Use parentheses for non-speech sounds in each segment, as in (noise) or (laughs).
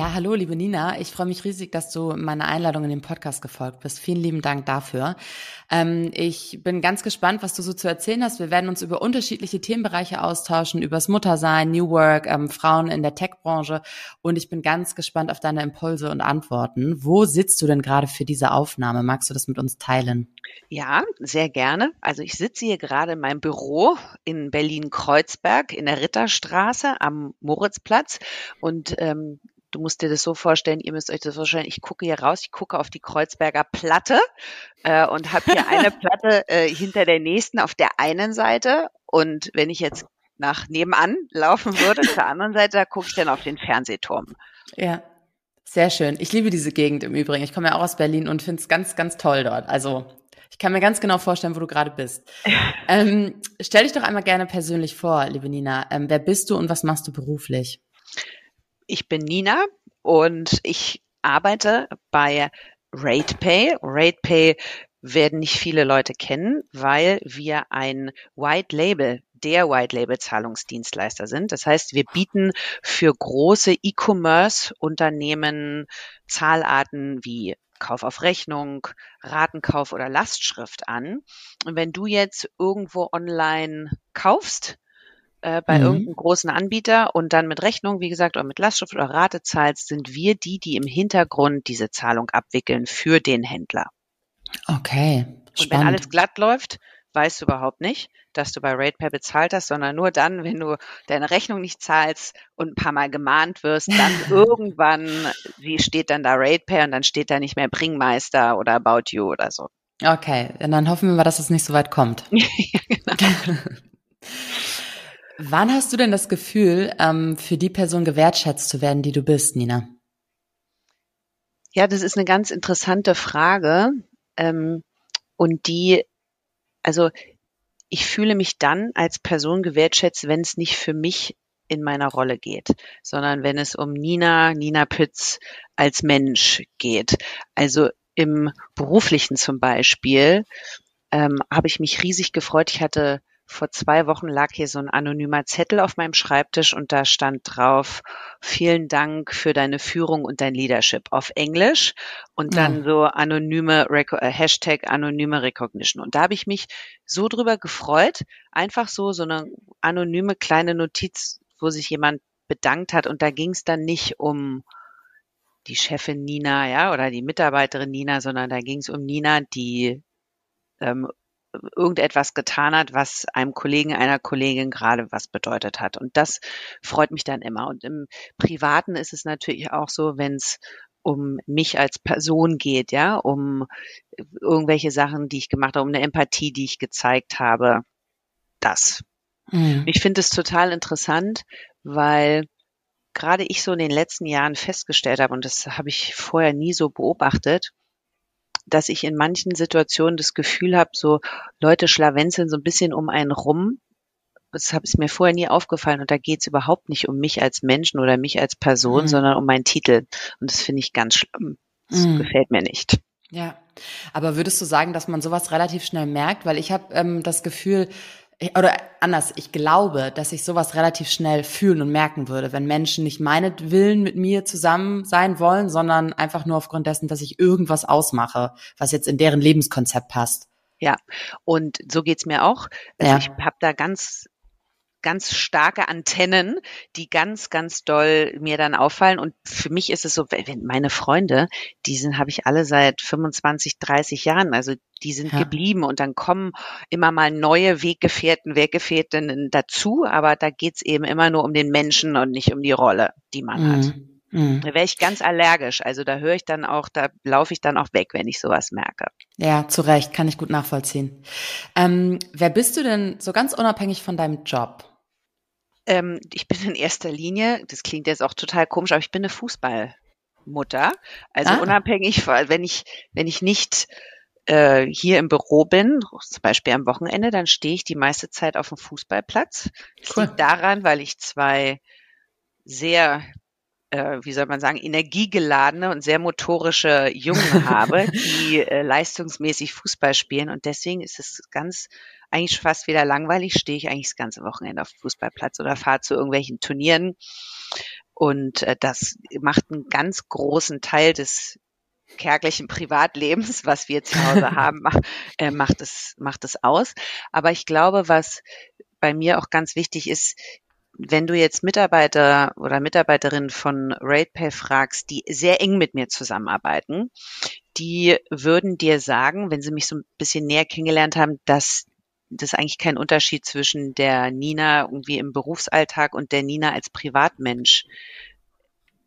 Ja, hallo, liebe Nina. Ich freue mich riesig, dass du meiner Einladung in den Podcast gefolgt bist. Vielen lieben Dank dafür. Ähm, ich bin ganz gespannt, was du so zu erzählen hast. Wir werden uns über unterschiedliche Themenbereiche austauschen, übers Muttersein, New Work, ähm, Frauen in der Tech-Branche. Und ich bin ganz gespannt auf deine Impulse und Antworten. Wo sitzt du denn gerade für diese Aufnahme? Magst du das mit uns teilen? Ja, sehr gerne. Also ich sitze hier gerade in meinem Büro in Berlin-Kreuzberg in der Ritterstraße am Moritzplatz und ähm, du musst dir das so vorstellen, ihr müsst euch das vorstellen, ich gucke hier raus, ich gucke auf die Kreuzberger Platte äh, und habe hier eine (laughs) Platte äh, hinter der nächsten auf der einen Seite. Und wenn ich jetzt nach nebenan laufen würde, zur anderen Seite, da gucke ich dann auf den Fernsehturm. Ja. Sehr schön. Ich liebe diese Gegend im Übrigen. Ich komme ja auch aus Berlin und finde es ganz, ganz toll dort. Also ich kann mir ganz genau vorstellen, wo du gerade bist. (laughs) ähm, stell dich doch einmal gerne persönlich vor, liebe Nina. Ähm, wer bist du und was machst du beruflich? Ich bin Nina und ich arbeite bei RatePay. RatePay werden nicht viele Leute kennen, weil wir ein White Label, der White Label Zahlungsdienstleister sind. Das heißt, wir bieten für große E-Commerce Unternehmen Zahlarten wie Kauf auf Rechnung, Ratenkauf oder Lastschrift an. Und wenn du jetzt irgendwo online kaufst, äh, bei mhm. irgendeinem großen Anbieter und dann mit Rechnung, wie gesagt, oder mit Lastschrift oder Rate zahlst, sind wir die, die im Hintergrund diese Zahlung abwickeln für den Händler. Okay. Spannend. Und wenn alles glatt läuft, weißt du überhaupt nicht, dass du bei RatePay bezahlt hast, sondern nur dann, wenn du deine Rechnung nicht zahlst und ein paar Mal gemahnt wirst, dann (laughs) irgendwann, wie steht dann da RatePay und dann steht da nicht mehr Bringmeister oder About You oder so. Okay, und dann hoffen wir mal, dass es nicht so weit kommt. (laughs) ja, genau. (laughs) Wann hast du denn das Gefühl, ähm, für die Person gewertschätzt zu werden, die du bist, Nina? Ja, das ist eine ganz interessante Frage. Ähm, und die, also ich fühle mich dann als Person gewertschätzt, wenn es nicht für mich in meiner Rolle geht, sondern wenn es um Nina, Nina Pütz als Mensch geht. Also im beruflichen zum Beispiel ähm, habe ich mich riesig gefreut. Ich hatte vor zwei Wochen lag hier so ein anonymer Zettel auf meinem Schreibtisch und da stand drauf, vielen Dank für deine Führung und dein Leadership auf Englisch und dann ja. so anonyme äh, Hashtag anonyme Recognition. Und da habe ich mich so drüber gefreut, einfach so, so eine anonyme kleine Notiz, wo sich jemand bedankt hat und da ging es dann nicht um die Chefin Nina, ja, oder die Mitarbeiterin Nina, sondern da ging es um Nina, die ähm, irgendetwas getan hat, was einem Kollegen, einer Kollegin gerade was bedeutet hat. Und das freut mich dann immer. Und im Privaten ist es natürlich auch so, wenn es um mich als Person geht, ja, um irgendwelche Sachen, die ich gemacht habe, um eine Empathie, die ich gezeigt habe. Das. Mhm. Ich finde es total interessant, weil gerade ich so in den letzten Jahren festgestellt habe, und das habe ich vorher nie so beobachtet, dass ich in manchen Situationen das Gefühl habe, so Leute schlawenzeln so ein bisschen um einen rum. Das ist mir vorher nie aufgefallen und da geht es überhaupt nicht um mich als Menschen oder mich als Person, mhm. sondern um meinen Titel. Und das finde ich ganz schlimm. Das mhm. gefällt mir nicht. Ja, aber würdest du sagen, dass man sowas relativ schnell merkt? Weil ich habe ähm, das Gefühl, oder anders, ich glaube, dass ich sowas relativ schnell fühlen und merken würde, wenn Menschen nicht meinetwillen mit mir zusammen sein wollen, sondern einfach nur aufgrund dessen, dass ich irgendwas ausmache, was jetzt in deren Lebenskonzept passt. Ja, und so geht's mir auch. Also ja. ich habe da ganz ganz starke Antennen, die ganz, ganz doll mir dann auffallen. Und für mich ist es so, wenn meine Freunde, die sind, habe ich alle seit 25, 30 Jahren, also die sind ja. geblieben und dann kommen immer mal neue Weggefährten, Weggefährtinnen dazu, aber da geht's eben immer nur um den Menschen und nicht um die Rolle, die man mhm. hat. Mhm. Da wäre ich ganz allergisch. Also da höre ich dann auch, da laufe ich dann auch weg, wenn ich sowas merke. Ja, zu Recht, kann ich gut nachvollziehen. Ähm, wer bist du denn so ganz unabhängig von deinem Job? Ähm, ich bin in erster Linie, das klingt jetzt auch total komisch, aber ich bin eine Fußball Mutter. Also ah. unabhängig, wenn ich, wenn ich nicht äh, hier im Büro bin, zum Beispiel am Wochenende, dann stehe ich die meiste Zeit auf dem Fußballplatz. Das cool. liegt daran, weil ich zwei sehr äh, wie soll man sagen, energiegeladene und sehr motorische Jungen habe, die (laughs) äh, leistungsmäßig Fußball spielen. Und deswegen ist es ganz eigentlich fast wieder langweilig, stehe ich eigentlich das ganze Wochenende auf dem Fußballplatz oder fahre zu irgendwelchen Turnieren. Und äh, das macht einen ganz großen Teil des kärglichen Privatlebens, was wir zu Hause (laughs) haben, macht, äh, macht es macht es aus. Aber ich glaube, was bei mir auch ganz wichtig ist, wenn du jetzt Mitarbeiter oder Mitarbeiterinnen von RatePay fragst, die sehr eng mit mir zusammenarbeiten, die würden dir sagen, wenn sie mich so ein bisschen näher kennengelernt haben, dass das eigentlich kein Unterschied zwischen der Nina irgendwie im Berufsalltag und der Nina als Privatmensch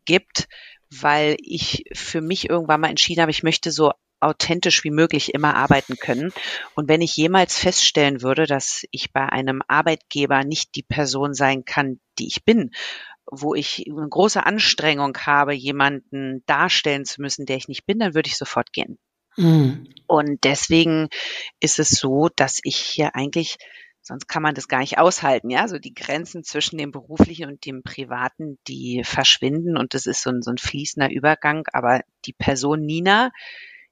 gibt, weil ich für mich irgendwann mal entschieden habe, ich möchte so authentisch wie möglich immer arbeiten können. Und wenn ich jemals feststellen würde, dass ich bei einem Arbeitgeber nicht die Person sein kann, die ich bin, wo ich eine große Anstrengung habe, jemanden darstellen zu müssen, der ich nicht bin, dann würde ich sofort gehen. Mhm. Und deswegen ist es so, dass ich hier eigentlich sonst kann man das gar nicht aushalten, ja. So die Grenzen zwischen dem beruflichen und dem privaten, die verschwinden und das ist so ein, so ein fließender Übergang. Aber die Person Nina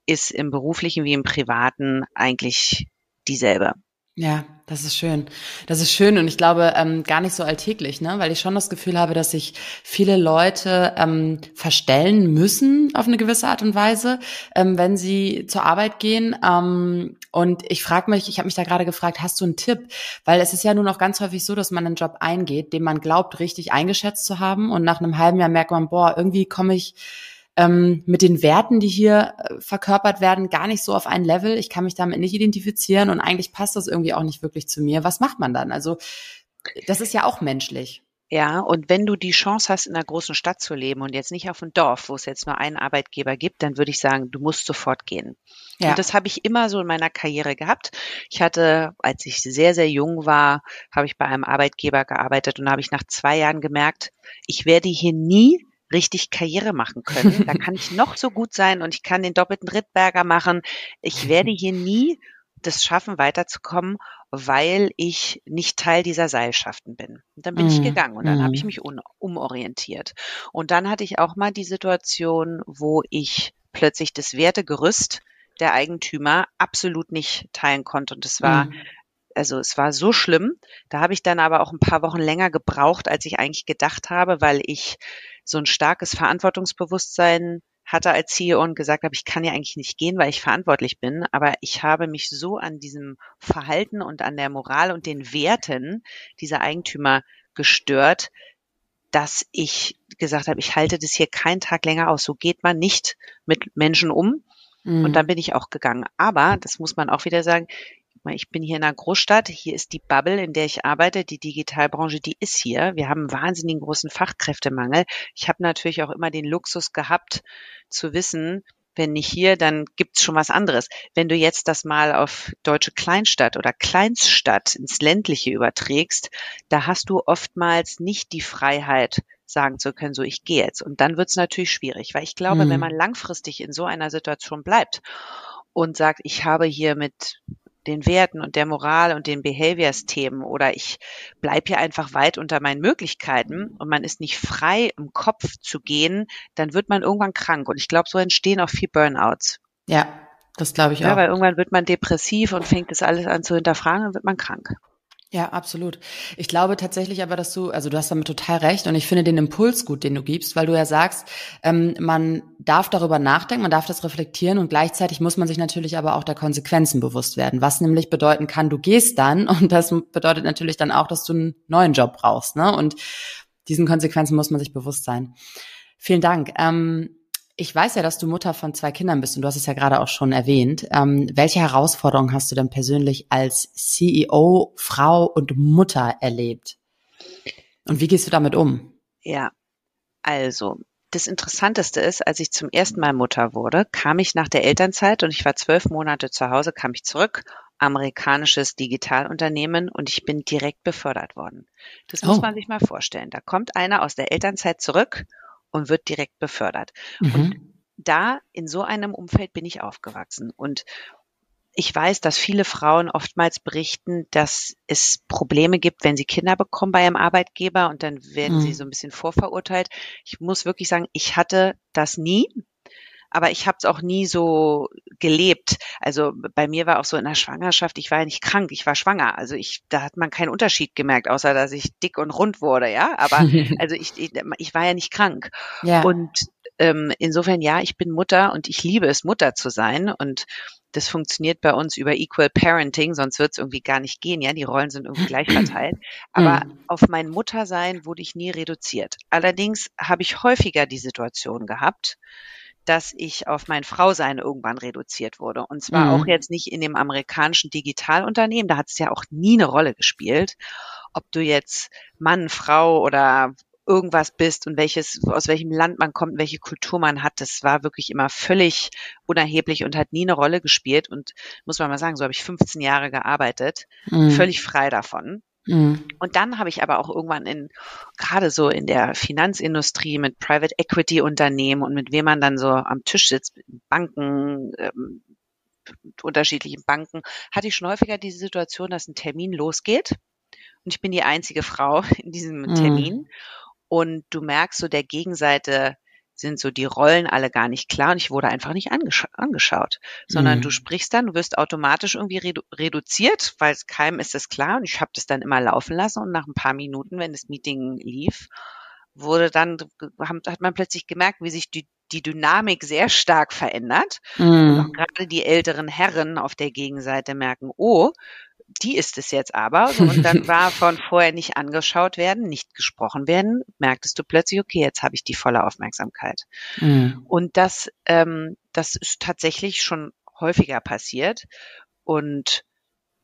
ist im beruflichen wie im privaten eigentlich dieselbe. Ja, das ist schön. Das ist schön und ich glaube ähm, gar nicht so alltäglich, ne? weil ich schon das Gefühl habe, dass sich viele Leute ähm, verstellen müssen auf eine gewisse Art und Weise, ähm, wenn sie zur Arbeit gehen. Ähm, und ich frage mich, ich habe mich da gerade gefragt, hast du einen Tipp? Weil es ist ja nun auch ganz häufig so, dass man einen Job eingeht, den man glaubt, richtig eingeschätzt zu haben und nach einem halben Jahr merkt man, boah, irgendwie komme ich ähm, mit den Werten, die hier äh, verkörpert werden, gar nicht so auf ein Level. Ich kann mich damit nicht identifizieren und eigentlich passt das irgendwie auch nicht wirklich zu mir. Was macht man dann? Also das ist ja auch menschlich. Ja, und wenn du die Chance hast, in einer großen Stadt zu leben und jetzt nicht auf einem Dorf, wo es jetzt nur einen Arbeitgeber gibt, dann würde ich sagen, du musst sofort gehen. Ja. Und das habe ich immer so in meiner Karriere gehabt. Ich hatte, als ich sehr, sehr jung war, habe ich bei einem Arbeitgeber gearbeitet und habe ich nach zwei Jahren gemerkt, ich werde hier nie richtig Karriere machen können. Da (laughs) kann ich noch so gut sein und ich kann den doppelten Rittberger machen. Ich werde hier nie das schaffen, weiterzukommen, weil ich nicht Teil dieser Seilschaften bin. Und dann bin mm. ich gegangen und dann mm. habe ich mhm. mich umorientiert. Und dann hatte ich auch mal die Situation, wo ich plötzlich das Wertegerüst der Eigentümer absolut nicht teilen konnte. Und es war mm also es war so schlimm. Da habe ich dann aber auch ein paar Wochen länger gebraucht, als ich eigentlich gedacht habe, weil ich so ein starkes Verantwortungsbewusstsein hatte als CEO und gesagt habe, ich kann ja eigentlich nicht gehen, weil ich verantwortlich bin, aber ich habe mich so an diesem Verhalten und an der Moral und den Werten dieser Eigentümer gestört, dass ich gesagt habe, ich halte das hier keinen Tag länger aus. So geht man nicht mit Menschen um. Mhm. Und dann bin ich auch gegangen. Aber, das muss man auch wieder sagen, ich bin hier in einer Großstadt, hier ist die Bubble, in der ich arbeite, die Digitalbranche, die ist hier. Wir haben einen wahnsinnigen großen Fachkräftemangel. Ich habe natürlich auch immer den Luxus gehabt zu wissen, wenn nicht hier, dann gibt's schon was anderes. Wenn du jetzt das mal auf deutsche Kleinstadt oder Kleinststadt ins ländliche überträgst, da hast du oftmals nicht die Freiheit, sagen zu können, so ich gehe jetzt. Und dann wird's natürlich schwierig, weil ich glaube, mhm. wenn man langfristig in so einer Situation bleibt und sagt, ich habe hier mit den Werten und der Moral und den Behaviors-Themen oder ich bleibe hier einfach weit unter meinen Möglichkeiten und man ist nicht frei, im Kopf zu gehen, dann wird man irgendwann krank. Und ich glaube, so entstehen auch viel Burnouts. Ja, das glaube ich ja, auch. Weil irgendwann wird man depressiv und fängt das alles an zu hinterfragen und wird man krank. Ja, absolut. Ich glaube tatsächlich aber, dass du, also du hast damit total recht und ich finde den Impuls gut, den du gibst, weil du ja sagst, ähm, man darf darüber nachdenken, man darf das reflektieren und gleichzeitig muss man sich natürlich aber auch der Konsequenzen bewusst werden, was nämlich bedeuten kann, du gehst dann (laughs) und das bedeutet natürlich dann auch, dass du einen neuen Job brauchst, ne? Und diesen Konsequenzen muss man sich bewusst sein. Vielen Dank. Ähm, ich weiß ja, dass du Mutter von zwei Kindern bist und du hast es ja gerade auch schon erwähnt. Ähm, welche Herausforderungen hast du denn persönlich als CEO, Frau und Mutter erlebt? Und wie gehst du damit um? Ja, also das Interessanteste ist, als ich zum ersten Mal Mutter wurde, kam ich nach der Elternzeit und ich war zwölf Monate zu Hause, kam ich zurück, amerikanisches Digitalunternehmen und ich bin direkt befördert worden. Das muss oh. man sich mal vorstellen. Da kommt einer aus der Elternzeit zurück und wird direkt befördert. Mhm. Und da in so einem Umfeld bin ich aufgewachsen und ich weiß, dass viele Frauen oftmals berichten, dass es Probleme gibt, wenn sie Kinder bekommen bei ihrem Arbeitgeber und dann werden mhm. sie so ein bisschen vorverurteilt. Ich muss wirklich sagen, ich hatte das nie aber ich habe es auch nie so gelebt. Also bei mir war auch so in der Schwangerschaft, ich war ja nicht krank, ich war schwanger. Also ich, da hat man keinen Unterschied gemerkt, außer dass ich dick und rund wurde, ja. Aber (laughs) also ich, ich, ich war ja nicht krank. Ja. Und ähm, insofern ja, ich bin Mutter und ich liebe es, Mutter zu sein. Und das funktioniert bei uns über Equal Parenting, sonst wird es irgendwie gar nicht gehen. Ja, die Rollen sind irgendwie gleich verteilt. (clears throat) Aber mhm. auf mein Muttersein wurde ich nie reduziert. Allerdings habe ich häufiger die Situation gehabt, dass ich auf mein Frausein irgendwann reduziert wurde. Und zwar mhm. auch jetzt nicht in dem amerikanischen Digitalunternehmen, da hat es ja auch nie eine Rolle gespielt, ob du jetzt Mann, Frau oder irgendwas bist und welches, aus welchem Land man kommt, welche Kultur man hat, das war wirklich immer völlig unerheblich und hat nie eine Rolle gespielt. Und muss man mal sagen, so habe ich 15 Jahre gearbeitet, mhm. völlig frei davon. Mhm. Und dann habe ich aber auch irgendwann in, gerade so in der Finanzindustrie mit Private Equity Unternehmen und mit wem man dann so am Tisch sitzt, Banken, ähm, unterschiedlichen Banken, hatte ich schon häufiger diese Situation, dass ein Termin losgeht und ich bin die einzige Frau (laughs) in diesem mhm. Termin und du merkst so der Gegenseite sind so die Rollen alle gar nicht klar und ich wurde einfach nicht angesch angeschaut, sondern mhm. du sprichst dann, du wirst automatisch irgendwie redu reduziert, weil keinem ist es klar und ich habe das dann immer laufen lassen und nach ein paar Minuten, wenn das Meeting lief, wurde dann, hat man plötzlich gemerkt, wie sich die, die Dynamik sehr stark verändert. Mhm. Und auch gerade die älteren Herren auf der Gegenseite merken, oh, die ist es jetzt aber. Und dann war von vorher nicht angeschaut werden, nicht gesprochen werden, merktest du plötzlich, okay, jetzt habe ich die volle Aufmerksamkeit. Mhm. Und das, ähm, das ist tatsächlich schon häufiger passiert. Und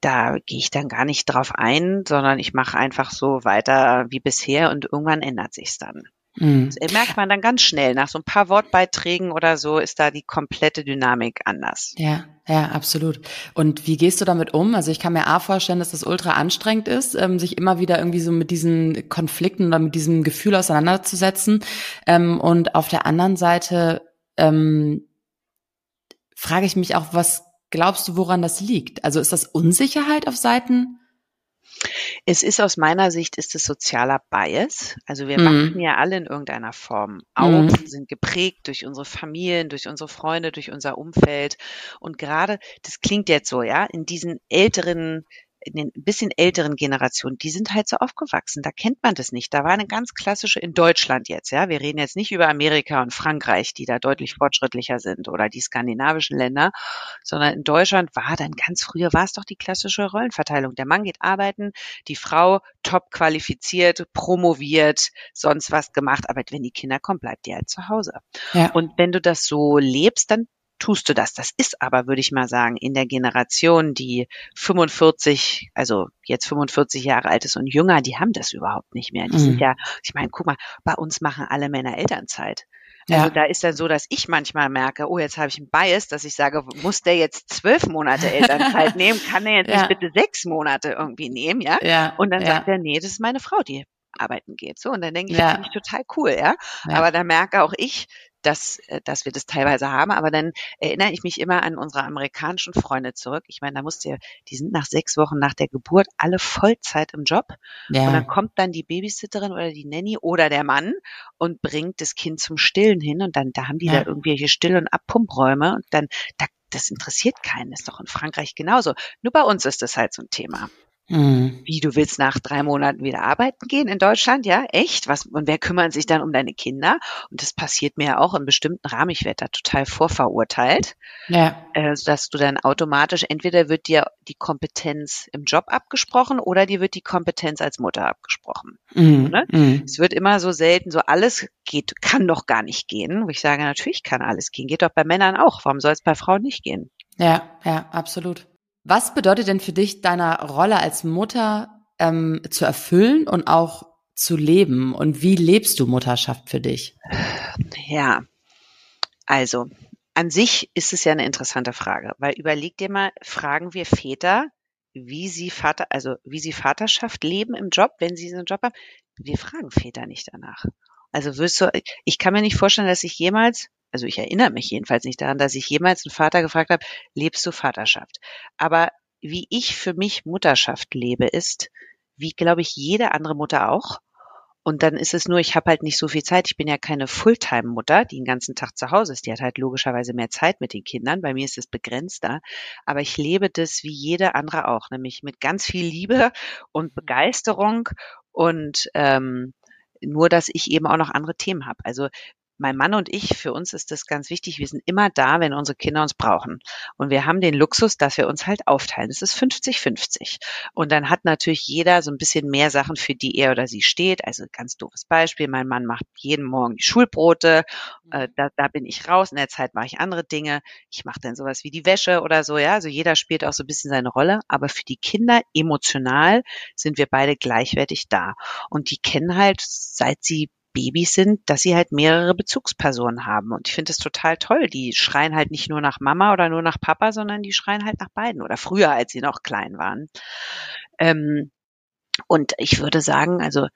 da gehe ich dann gar nicht drauf ein, sondern ich mache einfach so weiter wie bisher und irgendwann ändert sich's dann. Mhm. Das merkt man dann ganz schnell. Nach so ein paar Wortbeiträgen oder so ist da die komplette Dynamik anders. Ja, ja, absolut. Und wie gehst du damit um? Also ich kann mir A vorstellen, dass das ultra anstrengend ist, ähm, sich immer wieder irgendwie so mit diesen Konflikten oder mit diesem Gefühl auseinanderzusetzen. Ähm, und auf der anderen Seite ähm, frage ich mich auch, was glaubst du, woran das liegt? Also ist das Unsicherheit auf Seiten es ist aus meiner Sicht ist es sozialer Bias. Also wir mhm. wachsen ja alle in irgendeiner Form auf, mhm. sind geprägt durch unsere Familien, durch unsere Freunde, durch unser Umfeld. Und gerade, das klingt jetzt so, ja, in diesen älteren in den bisschen älteren Generationen, die sind halt so aufgewachsen. Da kennt man das nicht. Da war eine ganz klassische in Deutschland jetzt, ja. Wir reden jetzt nicht über Amerika und Frankreich, die da deutlich fortschrittlicher sind oder die skandinavischen Länder, sondern in Deutschland war dann ganz früher war es doch die klassische Rollenverteilung. Der Mann geht arbeiten, die Frau top qualifiziert, promoviert, sonst was gemacht. Aber wenn die Kinder kommen, bleibt die halt zu Hause. Ja. Und wenn du das so lebst, dann tust du das. Das ist aber, würde ich mal sagen, in der Generation, die 45, also jetzt 45 Jahre alt ist und jünger, die haben das überhaupt nicht mehr. Die mhm. sind ja, ich meine, guck mal, bei uns machen alle Männer Elternzeit. Also ja. da ist dann so, dass ich manchmal merke, oh, jetzt habe ich einen Bias, dass ich sage, muss der jetzt zwölf Monate Elternzeit (laughs) nehmen? Kann der jetzt ja. nicht bitte sechs Monate irgendwie nehmen, ja? ja. Und dann sagt er, nee, das ist meine Frau, die arbeiten geht. So, und dann denke ich, ja. finde ich total cool, ja? ja. Aber da merke auch ich, dass, äh, dass wir das teilweise haben. Aber dann erinnere ich mich immer an unsere amerikanischen Freunde zurück. Ich meine, da musste ja, die sind nach sechs Wochen nach der Geburt alle Vollzeit im Job. Ja. Und dann kommt dann die Babysitterin oder die Nanny oder der Mann und bringt das Kind zum Stillen hin. Und dann, da haben die ja. da irgendwelche Still- und Abpumpräume. Und dann, da, das interessiert keinen. Das ist doch in Frankreich genauso. Nur bei uns ist das halt so ein Thema. Mhm. Wie, du willst nach drei Monaten wieder arbeiten gehen in Deutschland? Ja, echt? Was, und wer kümmert sich dann um deine Kinder? Und das passiert mir ja auch im bestimmten Rahmen. Ich werde da total vorverurteilt. Ja. Äh, dass du dann automatisch, entweder wird dir die Kompetenz im Job abgesprochen oder dir wird die Kompetenz als Mutter abgesprochen. Mhm. Ne? Mhm. Es wird immer so selten, so alles geht, kann doch gar nicht gehen. Wo ich sage, natürlich kann alles gehen. Geht doch bei Männern auch. Warum soll es bei Frauen nicht gehen? Ja, ja, absolut. Was bedeutet denn für dich, deiner Rolle als Mutter ähm, zu erfüllen und auch zu leben? Und wie lebst du Mutterschaft für dich? Ja, also an sich ist es ja eine interessante Frage, weil überleg dir mal, fragen wir Väter, wie sie Vater, also wie sie Vaterschaft leben im Job, wenn sie einen Job haben? Wir fragen Väter nicht danach. Also wirst du, ich kann mir nicht vorstellen, dass ich jemals, also ich erinnere mich jedenfalls nicht daran, dass ich jemals einen Vater gefragt habe, lebst du Vaterschaft? Aber wie ich für mich Mutterschaft lebe, ist, wie glaube ich jede andere Mutter auch, und dann ist es nur, ich habe halt nicht so viel Zeit. Ich bin ja keine Fulltime-Mutter, die den ganzen Tag zu Hause ist. Die hat halt logischerweise mehr Zeit mit den Kindern. Bei mir ist es begrenzter. Aber ich lebe das wie jede andere auch, nämlich mit ganz viel Liebe und Begeisterung und ähm, nur, dass ich eben auch noch andere Themen habe. Also mein Mann und ich, für uns ist das ganz wichtig. Wir sind immer da, wenn unsere Kinder uns brauchen. Und wir haben den Luxus, dass wir uns halt aufteilen. Es ist 50-50. Und dann hat natürlich jeder so ein bisschen mehr Sachen, für die er oder sie steht. Also ganz doofes Beispiel. Mein Mann macht jeden Morgen die Schulbrote. Äh, da, da bin ich raus. In der Zeit mache ich andere Dinge. Ich mache dann sowas wie die Wäsche oder so. Ja, also jeder spielt auch so ein bisschen seine Rolle. Aber für die Kinder emotional sind wir beide gleichwertig da. Und die kennen halt, seit sie Babys sind, dass sie halt mehrere Bezugspersonen haben. Und ich finde es total toll. Die schreien halt nicht nur nach Mama oder nur nach Papa, sondern die schreien halt nach beiden oder früher, als sie noch klein waren. Ähm, und ich würde sagen, also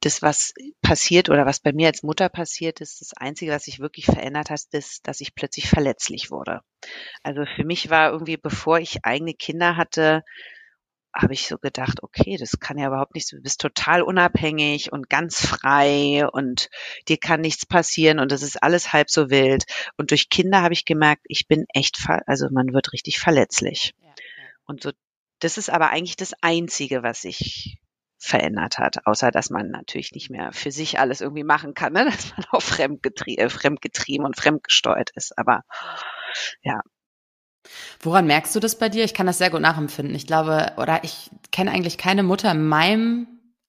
das, was passiert oder was bei mir als Mutter passiert ist, das Einzige, was sich wirklich verändert hat, ist, dass ich plötzlich verletzlich wurde. Also für mich war irgendwie, bevor ich eigene Kinder hatte, habe ich so gedacht, okay, das kann ja überhaupt nicht, du bist total unabhängig und ganz frei und dir kann nichts passieren und das ist alles halb so wild. Und durch Kinder habe ich gemerkt, ich bin echt, also man wird richtig verletzlich. Ja. Und so, das ist aber eigentlich das Einzige, was sich verändert hat, außer dass man natürlich nicht mehr für sich alles irgendwie machen kann, ne? (laughs) dass man auch fremdgetrie äh, fremdgetrieben und fremdgesteuert ist. Aber ja, Woran merkst du das bei dir? Ich kann das sehr gut nachempfinden. Ich glaube, oder ich kenne eigentlich keine Mutter in meinem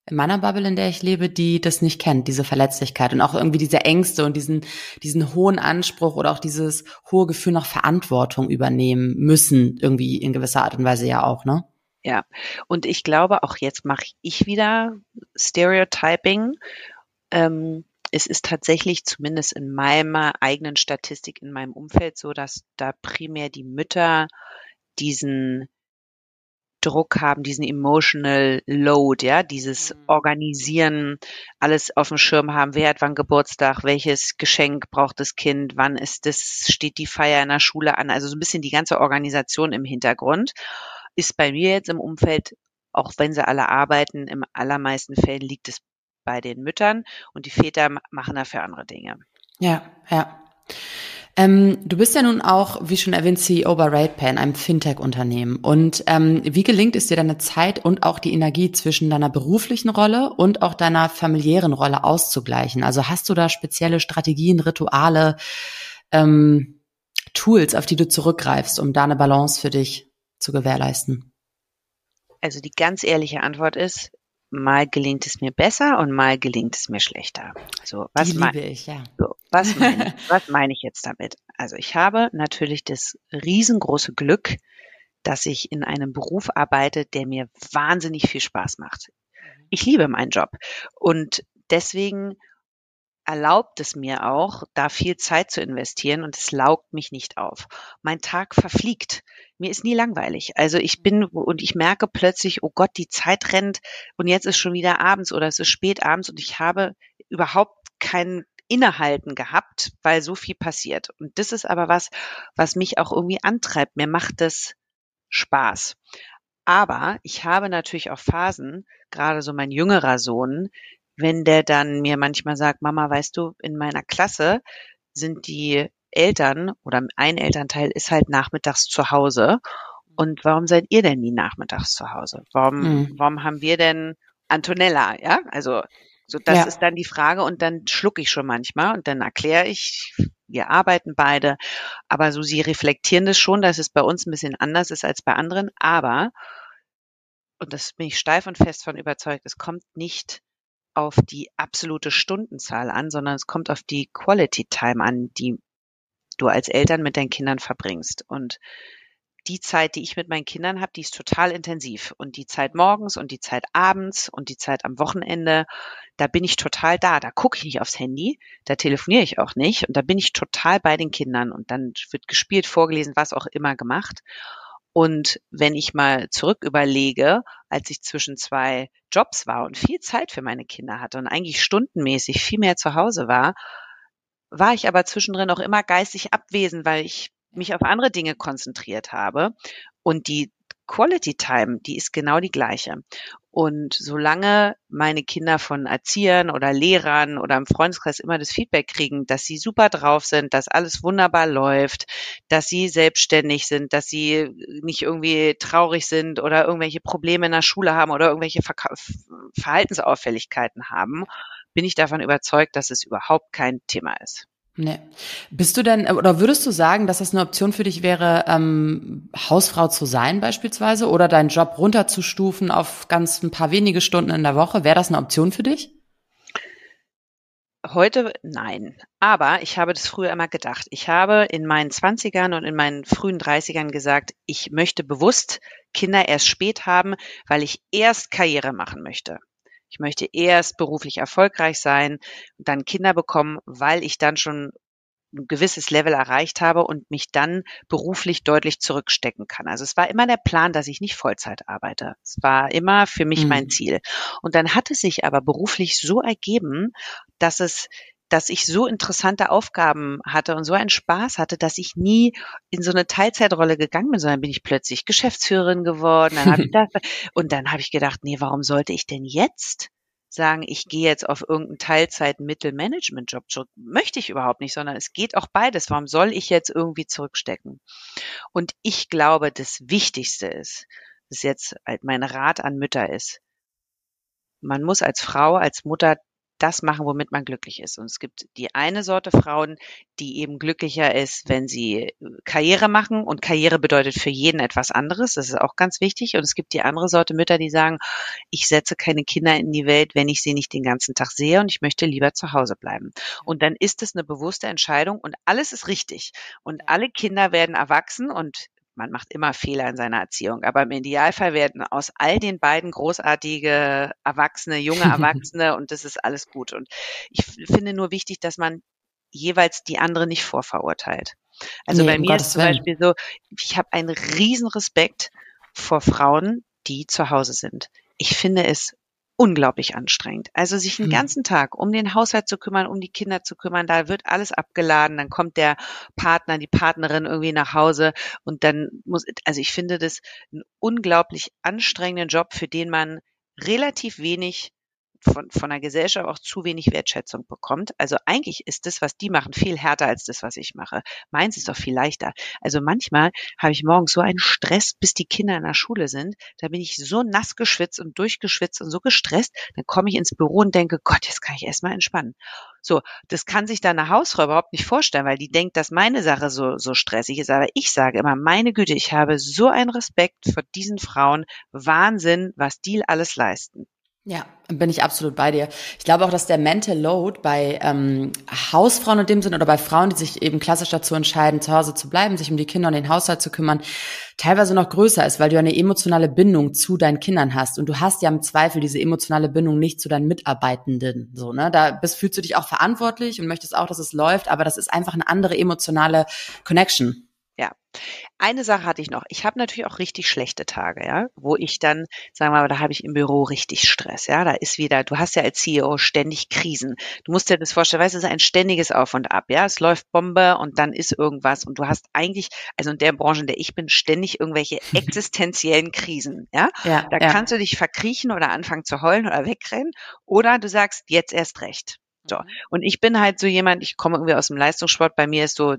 in meiner Bubble, in der ich lebe, die das nicht kennt, diese Verletzlichkeit und auch irgendwie diese Ängste und diesen, diesen hohen Anspruch oder auch dieses hohe Gefühl nach Verantwortung übernehmen müssen, irgendwie in gewisser Art und Weise ja auch, ne? Ja, und ich glaube, auch jetzt mache ich wieder Stereotyping. Ähm, es ist tatsächlich zumindest in meiner eigenen Statistik in meinem Umfeld so, dass da primär die Mütter diesen Druck haben, diesen emotional load, ja, dieses mhm. Organisieren, alles auf dem Schirm haben, wer hat wann Geburtstag, welches Geschenk braucht das Kind, wann ist das, steht die Feier in der Schule an, also so ein bisschen die ganze Organisation im Hintergrund ist bei mir jetzt im Umfeld, auch wenn sie alle arbeiten, im allermeisten Fällen liegt es bei den Müttern und die Väter machen dafür andere Dinge. Ja, ja. Ähm, du bist ja nun auch, wie schon erwähnt, CEO bei RatePay, einem Fintech-Unternehmen. Und ähm, wie gelingt es dir, deine Zeit und auch die Energie zwischen deiner beruflichen Rolle und auch deiner familiären Rolle auszugleichen? Also hast du da spezielle Strategien, Rituale, ähm, Tools, auf die du zurückgreifst, um da eine Balance für dich zu gewährleisten? Also die ganz ehrliche Antwort ist, mal gelingt es mir besser und mal gelingt es mir schlechter. So, was liebe ich, ja. So, was (laughs) meine was meine ich jetzt damit? Also ich habe natürlich das riesengroße Glück, dass ich in einem Beruf arbeite, der mir wahnsinnig viel Spaß macht. Ich liebe meinen Job und deswegen erlaubt es mir auch, da viel Zeit zu investieren und es laugt mich nicht auf. Mein Tag verfliegt. Mir ist nie langweilig. Also ich bin und ich merke plötzlich, oh Gott, die Zeit rennt und jetzt ist schon wieder abends oder es ist spät abends und ich habe überhaupt kein Innehalten gehabt, weil so viel passiert. Und das ist aber was, was mich auch irgendwie antreibt. Mir macht das Spaß. Aber ich habe natürlich auch Phasen, gerade so mein jüngerer Sohn, wenn der dann mir manchmal sagt, Mama, weißt du, in meiner Klasse sind die Eltern oder ein Elternteil ist halt nachmittags zu Hause. Und warum seid ihr denn nie nachmittags zu Hause? Warum, mhm. warum haben wir denn Antonella? Ja, also so das ja. ist dann die Frage und dann schluck ich schon manchmal und dann erkläre ich, wir arbeiten beide, aber so sie reflektieren das schon, dass es bei uns ein bisschen anders ist als bei anderen, aber und das bin ich steif und fest von überzeugt, es kommt nicht auf die absolute Stundenzahl an, sondern es kommt auf die Quality Time an, die du als Eltern mit deinen Kindern verbringst. Und die Zeit, die ich mit meinen Kindern habe, die ist total intensiv. Und die Zeit morgens und die Zeit abends und die Zeit am Wochenende, da bin ich total da. Da gucke ich nicht aufs Handy, da telefoniere ich auch nicht. Und da bin ich total bei den Kindern. Und dann wird gespielt, vorgelesen, was auch immer gemacht. Und wenn ich mal zurück überlege, als ich zwischen zwei Jobs war und viel Zeit für meine Kinder hatte und eigentlich stundenmäßig viel mehr zu Hause war, war ich aber zwischendrin auch immer geistig abwesend, weil ich mich auf andere Dinge konzentriert habe. Und die Quality Time, die ist genau die gleiche. Und solange meine Kinder von Erziehern oder Lehrern oder im Freundeskreis immer das Feedback kriegen, dass sie super drauf sind, dass alles wunderbar läuft, dass sie selbstständig sind, dass sie nicht irgendwie traurig sind oder irgendwelche Probleme in der Schule haben oder irgendwelche Ver Verhaltensauffälligkeiten haben, bin ich davon überzeugt, dass es überhaupt kein Thema ist. Nee. Bist du denn, oder würdest du sagen, dass das eine Option für dich wäre, ähm, Hausfrau zu sein beispielsweise oder deinen Job runterzustufen auf ganz ein paar wenige Stunden in der Woche? Wäre das eine Option für dich? Heute nein. Aber ich habe das früher immer gedacht. Ich habe in meinen Zwanzigern und in meinen frühen Dreißigern gesagt, ich möchte bewusst Kinder erst spät haben, weil ich erst Karriere machen möchte. Ich möchte erst beruflich erfolgreich sein und dann Kinder bekommen, weil ich dann schon ein gewisses Level erreicht habe und mich dann beruflich deutlich zurückstecken kann. Also es war immer der Plan, dass ich nicht Vollzeit arbeite. Es war immer für mich mhm. mein Ziel. Und dann hat es sich aber beruflich so ergeben, dass es dass ich so interessante Aufgaben hatte und so einen Spaß hatte, dass ich nie in so eine Teilzeitrolle gegangen bin, sondern bin ich plötzlich Geschäftsführerin geworden. Dann ich (laughs) das, und dann habe ich gedacht, nee, warum sollte ich denn jetzt sagen, ich gehe jetzt auf irgendeinen Teilzeit-Mittelmanagement-Job zurück. Möchte ich überhaupt nicht, sondern es geht auch beides. Warum soll ich jetzt irgendwie zurückstecken? Und ich glaube, das Wichtigste ist, das jetzt halt mein Rat an Mütter ist, man muss als Frau, als Mutter das machen, womit man glücklich ist. Und es gibt die eine Sorte Frauen, die eben glücklicher ist, wenn sie äh, Karriere machen. Und Karriere bedeutet für jeden etwas anderes. Das ist auch ganz wichtig. Und es gibt die andere Sorte Mütter, die sagen, ich setze keine Kinder in die Welt, wenn ich sie nicht den ganzen Tag sehe und ich möchte lieber zu Hause bleiben. Und dann ist es eine bewusste Entscheidung und alles ist richtig. Und alle Kinder werden erwachsen und man macht immer Fehler in seiner Erziehung, aber im Idealfall werden aus all den beiden großartige Erwachsene, junge (laughs) Erwachsene und das ist alles gut. Und ich finde nur wichtig, dass man jeweils die andere nicht vorverurteilt. Also nee, bei mir ist zum Beispiel so, ich habe einen riesen Respekt vor Frauen, die zu Hause sind. Ich finde es unglaublich anstrengend. Also sich den mhm. ganzen Tag um den Haushalt zu kümmern, um die Kinder zu kümmern, da wird alles abgeladen, dann kommt der Partner, die Partnerin irgendwie nach Hause und dann muss, also ich finde das einen unglaublich anstrengenden Job, für den man relativ wenig von, von der Gesellschaft auch zu wenig Wertschätzung bekommt. Also eigentlich ist das, was die machen, viel härter als das, was ich mache. Meins ist doch viel leichter. Also manchmal habe ich morgens so einen Stress, bis die Kinder in der Schule sind. Da bin ich so nass geschwitzt und durchgeschwitzt und so gestresst. Dann komme ich ins Büro und denke, Gott, jetzt kann ich erstmal entspannen. So, das kann sich da eine Hausfrau überhaupt nicht vorstellen, weil die denkt, dass meine Sache so, so stressig ist. Aber ich sage immer, meine Güte, ich habe so einen Respekt vor diesen Frauen. Wahnsinn, was die alles leisten. Ja, bin ich absolut bei dir. Ich glaube auch, dass der Mental Load bei ähm, Hausfrauen in dem Sinne oder bei Frauen, die sich eben klassisch dazu entscheiden, zu Hause zu bleiben, sich um die Kinder und den Haushalt zu kümmern, teilweise noch größer ist, weil du eine emotionale Bindung zu deinen Kindern hast und du hast ja im Zweifel diese emotionale Bindung nicht zu deinen Mitarbeitenden. So, ne? Da bist, fühlst du dich auch verantwortlich und möchtest auch, dass es läuft, aber das ist einfach eine andere emotionale Connection. Ja. Eine Sache hatte ich noch. Ich habe natürlich auch richtig schlechte Tage, ja, wo ich dann, sagen wir mal, da habe ich im Büro richtig Stress, ja. Da ist wieder, du hast ja als CEO ständig Krisen. Du musst dir das vorstellen, weißt du, es ist ein ständiges Auf und Ab, ja. Es läuft Bombe und dann ist irgendwas und du hast eigentlich, also in der Branche, in der ich bin, ständig irgendwelche (laughs) existenziellen Krisen, ja. ja da ja. kannst du dich verkriechen oder anfangen zu heulen oder wegrennen oder du sagst, jetzt erst recht. So. Mhm. Und ich bin halt so jemand, ich komme irgendwie aus dem Leistungssport, bei mir ist so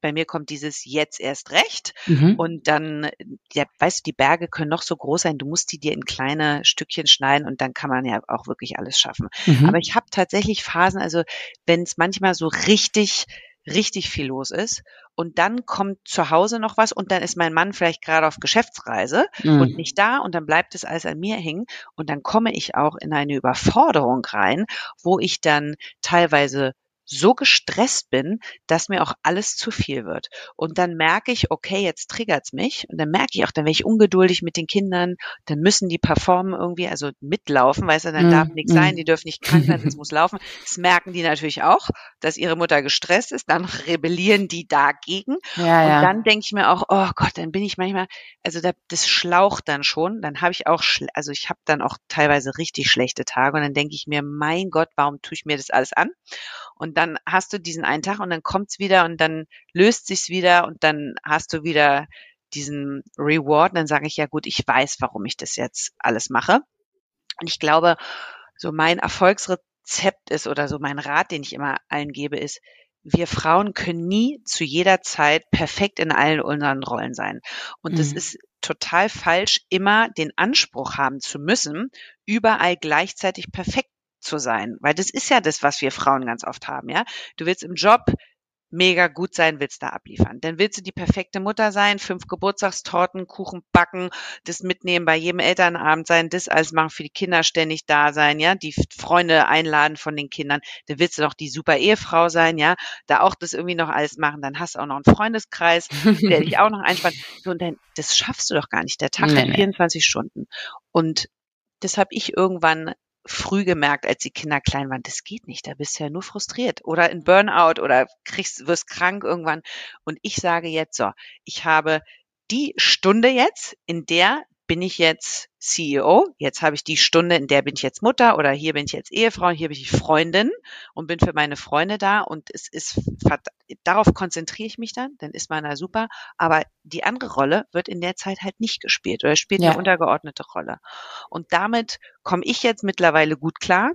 bei mir kommt dieses jetzt erst recht mhm. und dann, ja, weißt du, die Berge können noch so groß sein, du musst die dir in kleine Stückchen schneiden und dann kann man ja auch wirklich alles schaffen. Mhm. Aber ich habe tatsächlich Phasen, also wenn es manchmal so richtig richtig viel los ist und dann kommt zu Hause noch was und dann ist mein Mann vielleicht gerade auf Geschäftsreise mhm. und nicht da und dann bleibt es alles an mir hängen und dann komme ich auch in eine Überforderung rein, wo ich dann teilweise so gestresst bin, dass mir auch alles zu viel wird. Und dann merke ich, okay, jetzt triggert's mich. Und dann merke ich auch, dann werde ich ungeduldig mit den Kindern. Dann müssen die performen irgendwie, also mitlaufen, weißt du, dann mm, darf nichts mm. sein, die dürfen nicht krank sein, es (laughs) muss laufen. Das merken die natürlich auch, dass ihre Mutter gestresst ist. Dann rebellieren die dagegen. Ja, und ja. dann denke ich mir auch, oh Gott, dann bin ich manchmal, also das schlaucht dann schon. Dann habe ich auch, also ich habe dann auch teilweise richtig schlechte Tage. Und dann denke ich mir, mein Gott, warum tue ich mir das alles an? Und dann hast du diesen einen Tag und dann kommt's wieder und dann löst sich's wieder und dann hast du wieder diesen Reward. Und dann sage ich, ja gut, ich weiß, warum ich das jetzt alles mache. Und ich glaube, so mein Erfolgsrezept ist oder so mein Rat, den ich immer allen gebe, ist, wir Frauen können nie zu jeder Zeit perfekt in allen unseren Rollen sein. Und es mhm. ist total falsch, immer den Anspruch haben zu müssen, überall gleichzeitig perfekt zu sein. Weil das ist ja das, was wir Frauen ganz oft haben, ja. Du willst im Job mega gut sein, willst da abliefern. Dann willst du die perfekte Mutter sein, fünf Geburtstagstorten, Kuchen backen, das mitnehmen bei jedem Elternabend sein, das alles machen für die Kinder ständig da sein, ja, die Freunde einladen von den Kindern. Dann willst du noch die super Ehefrau sein, ja, da auch das irgendwie noch alles machen. Dann hast du auch noch einen Freundeskreis, der dich auch noch einspannt. So, und dann, das schaffst du doch gar nicht. Der Tag nee, hat 24 nee. Stunden. Und das habe ich irgendwann früh gemerkt, als die Kinder klein waren, das geht nicht, da bist du ja nur frustriert oder in Burnout oder kriegst, wirst krank irgendwann. Und ich sage jetzt so, ich habe die Stunde jetzt, in der bin ich jetzt CEO, jetzt habe ich die Stunde, in der bin ich jetzt Mutter oder hier bin ich jetzt Ehefrau, hier bin ich Freundin und bin für meine Freunde da und es ist, darauf konzentriere ich mich dann, dann ist man da super, aber die andere Rolle wird in der Zeit halt nicht gespielt oder spielt ja. eine untergeordnete Rolle. Und damit komme ich jetzt mittlerweile gut klar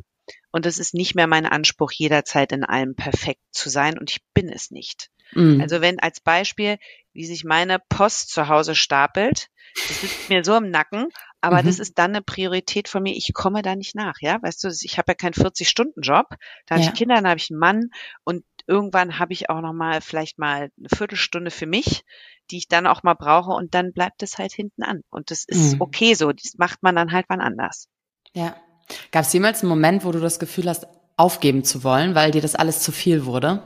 und es ist nicht mehr mein Anspruch, jederzeit in allem perfekt zu sein und ich bin es nicht. Mhm. Also wenn als Beispiel, wie sich meine Post zu Hause stapelt, das sitzt mir so im Nacken, aber mhm. das ist dann eine Priorität von mir. Ich komme da nicht nach, ja. Weißt du, ich habe ja keinen 40-Stunden-Job. Da habe ja. ich Kinder, dann habe ich einen Mann und irgendwann habe ich auch noch mal vielleicht mal eine Viertelstunde für mich, die ich dann auch mal brauche und dann bleibt es halt hinten an. Und das ist mhm. okay so. Das macht man dann halt wann anders. Ja. Gab es jemals einen Moment, wo du das Gefühl hast, aufgeben zu wollen, weil dir das alles zu viel wurde?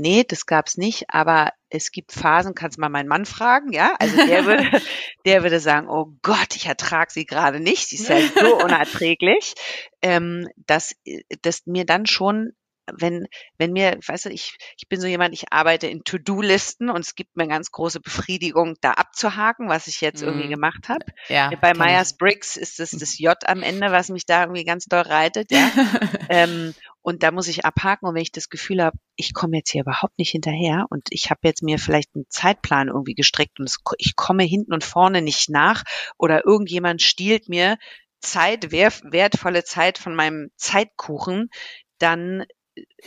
Nee, das gab's nicht, aber es gibt Phasen, kannst mal meinen Mann fragen, ja? Also der würde, (laughs) der würde sagen, oh Gott, ich ertrage sie gerade nicht, sie ist ja so (laughs) unerträglich, ähm, dass, dass mir dann schon wenn, wenn mir, weißt du, ich, ich bin so jemand, ich arbeite in To-Do-Listen und es gibt mir ganz große Befriedigung, da abzuhaken, was ich jetzt irgendwie mhm. gemacht habe. Ja, Bei Myers-Briggs ist es das J am Ende, was mich da irgendwie ganz doll reitet, ja. (laughs) ähm, und da muss ich abhaken und wenn ich das Gefühl habe, ich komme jetzt hier überhaupt nicht hinterher und ich habe jetzt mir vielleicht einen Zeitplan irgendwie gestreckt und es, ich komme hinten und vorne nicht nach oder irgendjemand stiehlt mir Zeit, wertvolle Zeit von meinem Zeitkuchen, dann äh,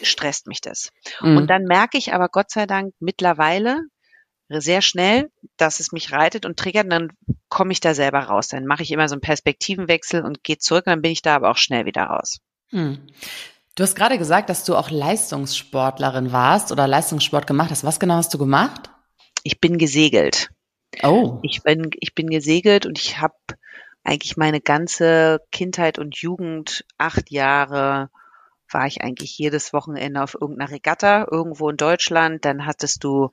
stresst mich das. Mhm. Und dann merke ich aber Gott sei Dank mittlerweile sehr schnell, dass es mich reitet und triggert, und dann komme ich da selber raus. Dann mache ich immer so einen Perspektivenwechsel und gehe zurück, und dann bin ich da aber auch schnell wieder raus. Mhm. Du hast gerade gesagt, dass du auch Leistungssportlerin warst oder Leistungssport gemacht hast. Was genau hast du gemacht? Ich bin gesegelt. Oh. Ich bin, ich bin gesegelt und ich habe eigentlich meine ganze Kindheit und Jugend, acht Jahre, war ich eigentlich jedes Wochenende auf irgendeiner Regatta irgendwo in Deutschland. Dann hattest du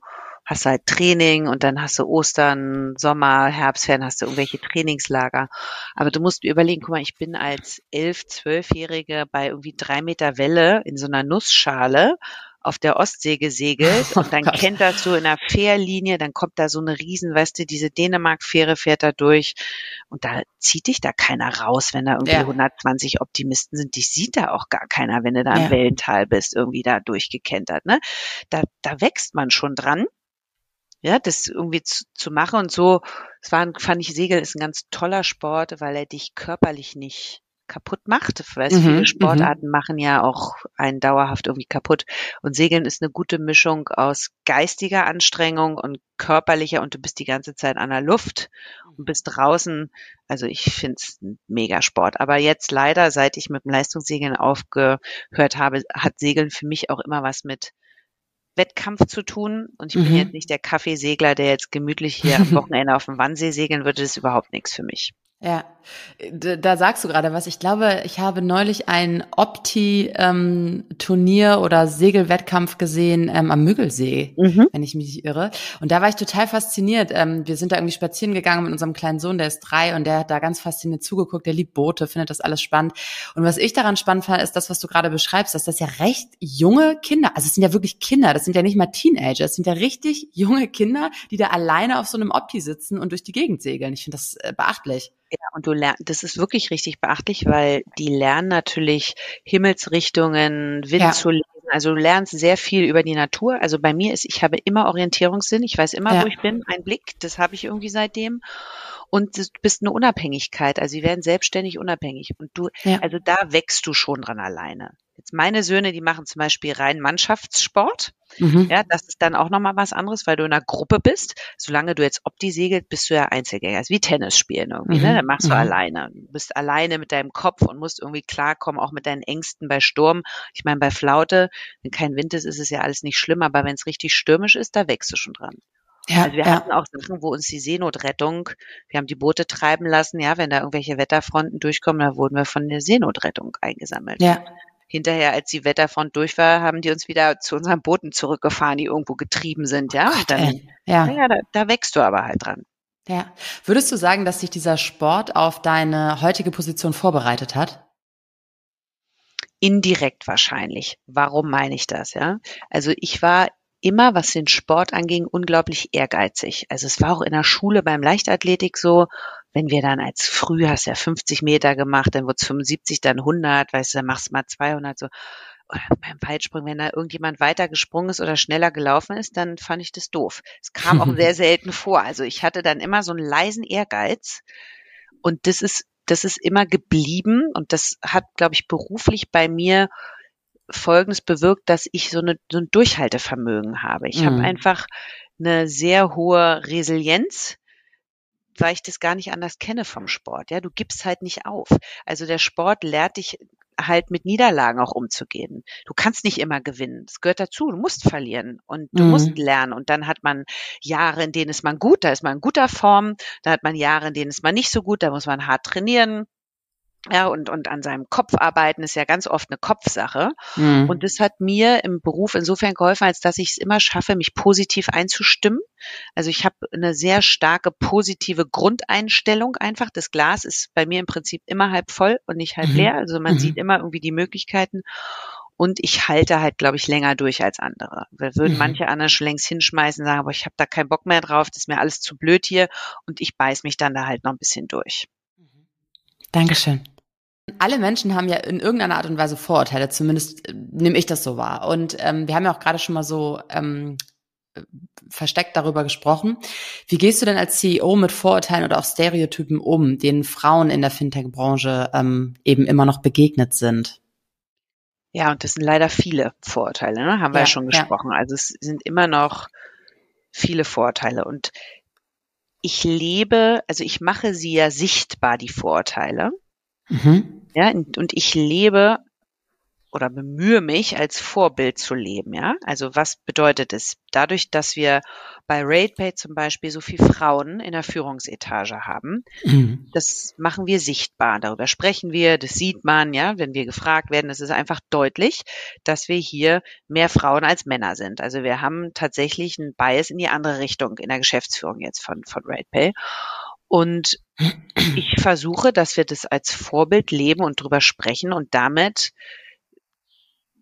hast halt Training und dann hast du Ostern, Sommer, Herbstferien, hast du irgendwelche Trainingslager. Aber du musst überlegen, guck mal, ich bin als elf, zwölfjährige bei irgendwie drei Meter Welle in so einer Nussschale auf der Ostsee gesegelt (laughs) oh und dann kennt das so in einer Fährlinie, dann kommt da so eine riesen, weißt du, diese Dänemark-Fähre fährt da durch und da zieht dich da keiner raus, wenn da irgendwie ja. 120 Optimisten sind. Dich sieht da auch gar keiner, wenn du da ja. im Wellental bist, irgendwie da durchgekentert. Ne? Da, da wächst man schon dran ja, das irgendwie zu, zu machen und so, es war, fand ich, Segeln ist ein ganz toller Sport, weil er dich körperlich nicht kaputt macht. Weil mhm, viele mhm. Sportarten machen ja auch einen dauerhaft irgendwie kaputt. Und Segeln ist eine gute Mischung aus geistiger Anstrengung und körperlicher und du bist die ganze Zeit an der Luft und bist draußen. Also ich finde es ein Megasport. Aber jetzt leider, seit ich mit dem Leistungssegeln aufgehört habe, hat Segeln für mich auch immer was mit Wettkampf zu tun. Und ich bin mhm. jetzt nicht der Kaffeesegler, der jetzt gemütlich hier am (laughs) Wochenende auf dem Wannsee segeln würde. Das ist überhaupt nichts für mich. Ja, da sagst du gerade was. Ich glaube, ich habe neulich ein Opti-Turnier ähm, oder Segelwettkampf gesehen ähm, am Müggelsee, mhm. wenn ich mich nicht irre. Und da war ich total fasziniert. Ähm, wir sind da irgendwie spazieren gegangen mit unserem kleinen Sohn, der ist drei und der hat da ganz fasziniert zugeguckt. Der liebt Boote, findet das alles spannend. Und was ich daran spannend fand, ist das, was du gerade beschreibst, dass das ja recht junge Kinder, also es sind ja wirklich Kinder, das sind ja nicht mal Teenager, es sind ja richtig junge Kinder, die da alleine auf so einem Opti sitzen und durch die Gegend segeln. Ich finde das äh, beachtlich. Ja, und du lernst, das ist wirklich richtig beachtlich, weil die lernen natürlich Himmelsrichtungen, Wind ja. zu lesen. Also du lernst sehr viel über die Natur. Also bei mir ist, ich habe immer Orientierungssinn. Ich weiß immer, ja. wo ich bin. Ein Blick, das habe ich irgendwie seitdem. Und du bist eine Unabhängigkeit. Also sie werden selbstständig unabhängig. Und du, ja. also da wächst du schon dran alleine. Jetzt meine Söhne, die machen zum Beispiel rein Mannschaftssport. Mhm. Ja, das ist dann auch nochmal was anderes, weil du in einer Gruppe bist. Solange du jetzt Opti segelt, bist du ja Einzelgänger. Ist wie Tennis spielen irgendwie, ne? mhm. ne? Dann machst du mhm. alleine. Du bist alleine mit deinem Kopf und musst irgendwie klarkommen, auch mit deinen Ängsten bei Sturm. Ich meine, bei Flaute, wenn kein Wind ist, ist es ja alles nicht schlimm, aber wenn es richtig stürmisch ist, da wächst du schon dran. Ja, also wir ja. hatten auch Sachen, wo uns die Seenotrettung, wir haben die Boote treiben lassen, ja, wenn da irgendwelche Wetterfronten durchkommen, da wurden wir von der Seenotrettung eingesammelt. Ja hinterher, als die Wetterfront durch war, haben die uns wieder zu unseren Booten zurückgefahren, die irgendwo getrieben sind, ja. Und dann, ja, ja da, da wächst du aber halt dran. Ja. Würdest du sagen, dass sich dieser Sport auf deine heutige Position vorbereitet hat? Indirekt wahrscheinlich. Warum meine ich das, ja? Also ich war immer, was den Sport anging, unglaublich ehrgeizig. Also es war auch in der Schule beim Leichtathletik so, wenn wir dann als früh hast ja 50 Meter gemacht, dann wird's 75, dann 100, weißt du, dann machst du mal 200 so. Oder beim Weitsprung, wenn da irgendjemand weiter gesprungen ist oder schneller gelaufen ist, dann fand ich das doof. Es kam auch (laughs) sehr selten vor. Also ich hatte dann immer so einen leisen Ehrgeiz und das ist das ist immer geblieben und das hat, glaube ich, beruflich bei mir Folgendes bewirkt, dass ich so, eine, so ein Durchhaltevermögen habe. Ich mhm. habe einfach eine sehr hohe Resilienz, weil ich das gar nicht anders kenne vom Sport. Ja, du gibst halt nicht auf. Also der Sport lehrt dich halt mit Niederlagen auch umzugehen. Du kannst nicht immer gewinnen. Das gehört dazu. Du musst verlieren und du mhm. musst lernen. Und dann hat man Jahre, in denen ist man gut, da ist man in guter Form. Da hat man Jahre, in denen ist man nicht so gut, da muss man hart trainieren ja, und, und an seinem Kopf arbeiten ist ja ganz oft eine Kopfsache. Mhm. Und das hat mir im Beruf insofern geholfen, als dass ich es immer schaffe, mich positiv einzustimmen. Also ich habe eine sehr starke positive Grundeinstellung einfach. Das Glas ist bei mir im Prinzip immer halb voll und nicht halb mhm. leer. Also man mhm. sieht immer irgendwie die Möglichkeiten. Und ich halte halt, glaube ich, länger durch als andere. Wir würden mhm. manche anderen schon längst hinschmeißen, sagen, aber ich habe da keinen Bock mehr drauf, das ist mir alles zu blöd hier. Und ich beiß mich dann da halt noch ein bisschen durch. Dankeschön. Alle Menschen haben ja in irgendeiner Art und Weise Vorurteile, zumindest äh, nehme ich das so wahr. Und ähm, wir haben ja auch gerade schon mal so ähm, versteckt darüber gesprochen. Wie gehst du denn als CEO mit Vorurteilen oder auch Stereotypen um, denen Frauen in der Fintech-Branche ähm, eben immer noch begegnet sind? Ja, und das sind leider viele Vorurteile, ne? haben wir ja, ja schon gesprochen. Ja. Also es sind immer noch viele Vorurteile. Und ich lebe, also ich mache sie ja sichtbar, die Vorurteile. Mhm. Ja, und ich lebe oder bemühe mich, als Vorbild zu leben, ja. Also was bedeutet es? Dadurch, dass wir bei RatePay zum Beispiel so viele Frauen in der Führungsetage haben, mhm. das machen wir sichtbar. Darüber sprechen wir, das sieht man, ja, wenn wir gefragt werden, es ist einfach deutlich, dass wir hier mehr Frauen als Männer sind. Also wir haben tatsächlich einen Bias in die andere Richtung in der Geschäftsführung jetzt von, von RatePay. Und (clears throat) ich versuche, dass wir das als Vorbild leben und drüber sprechen und damit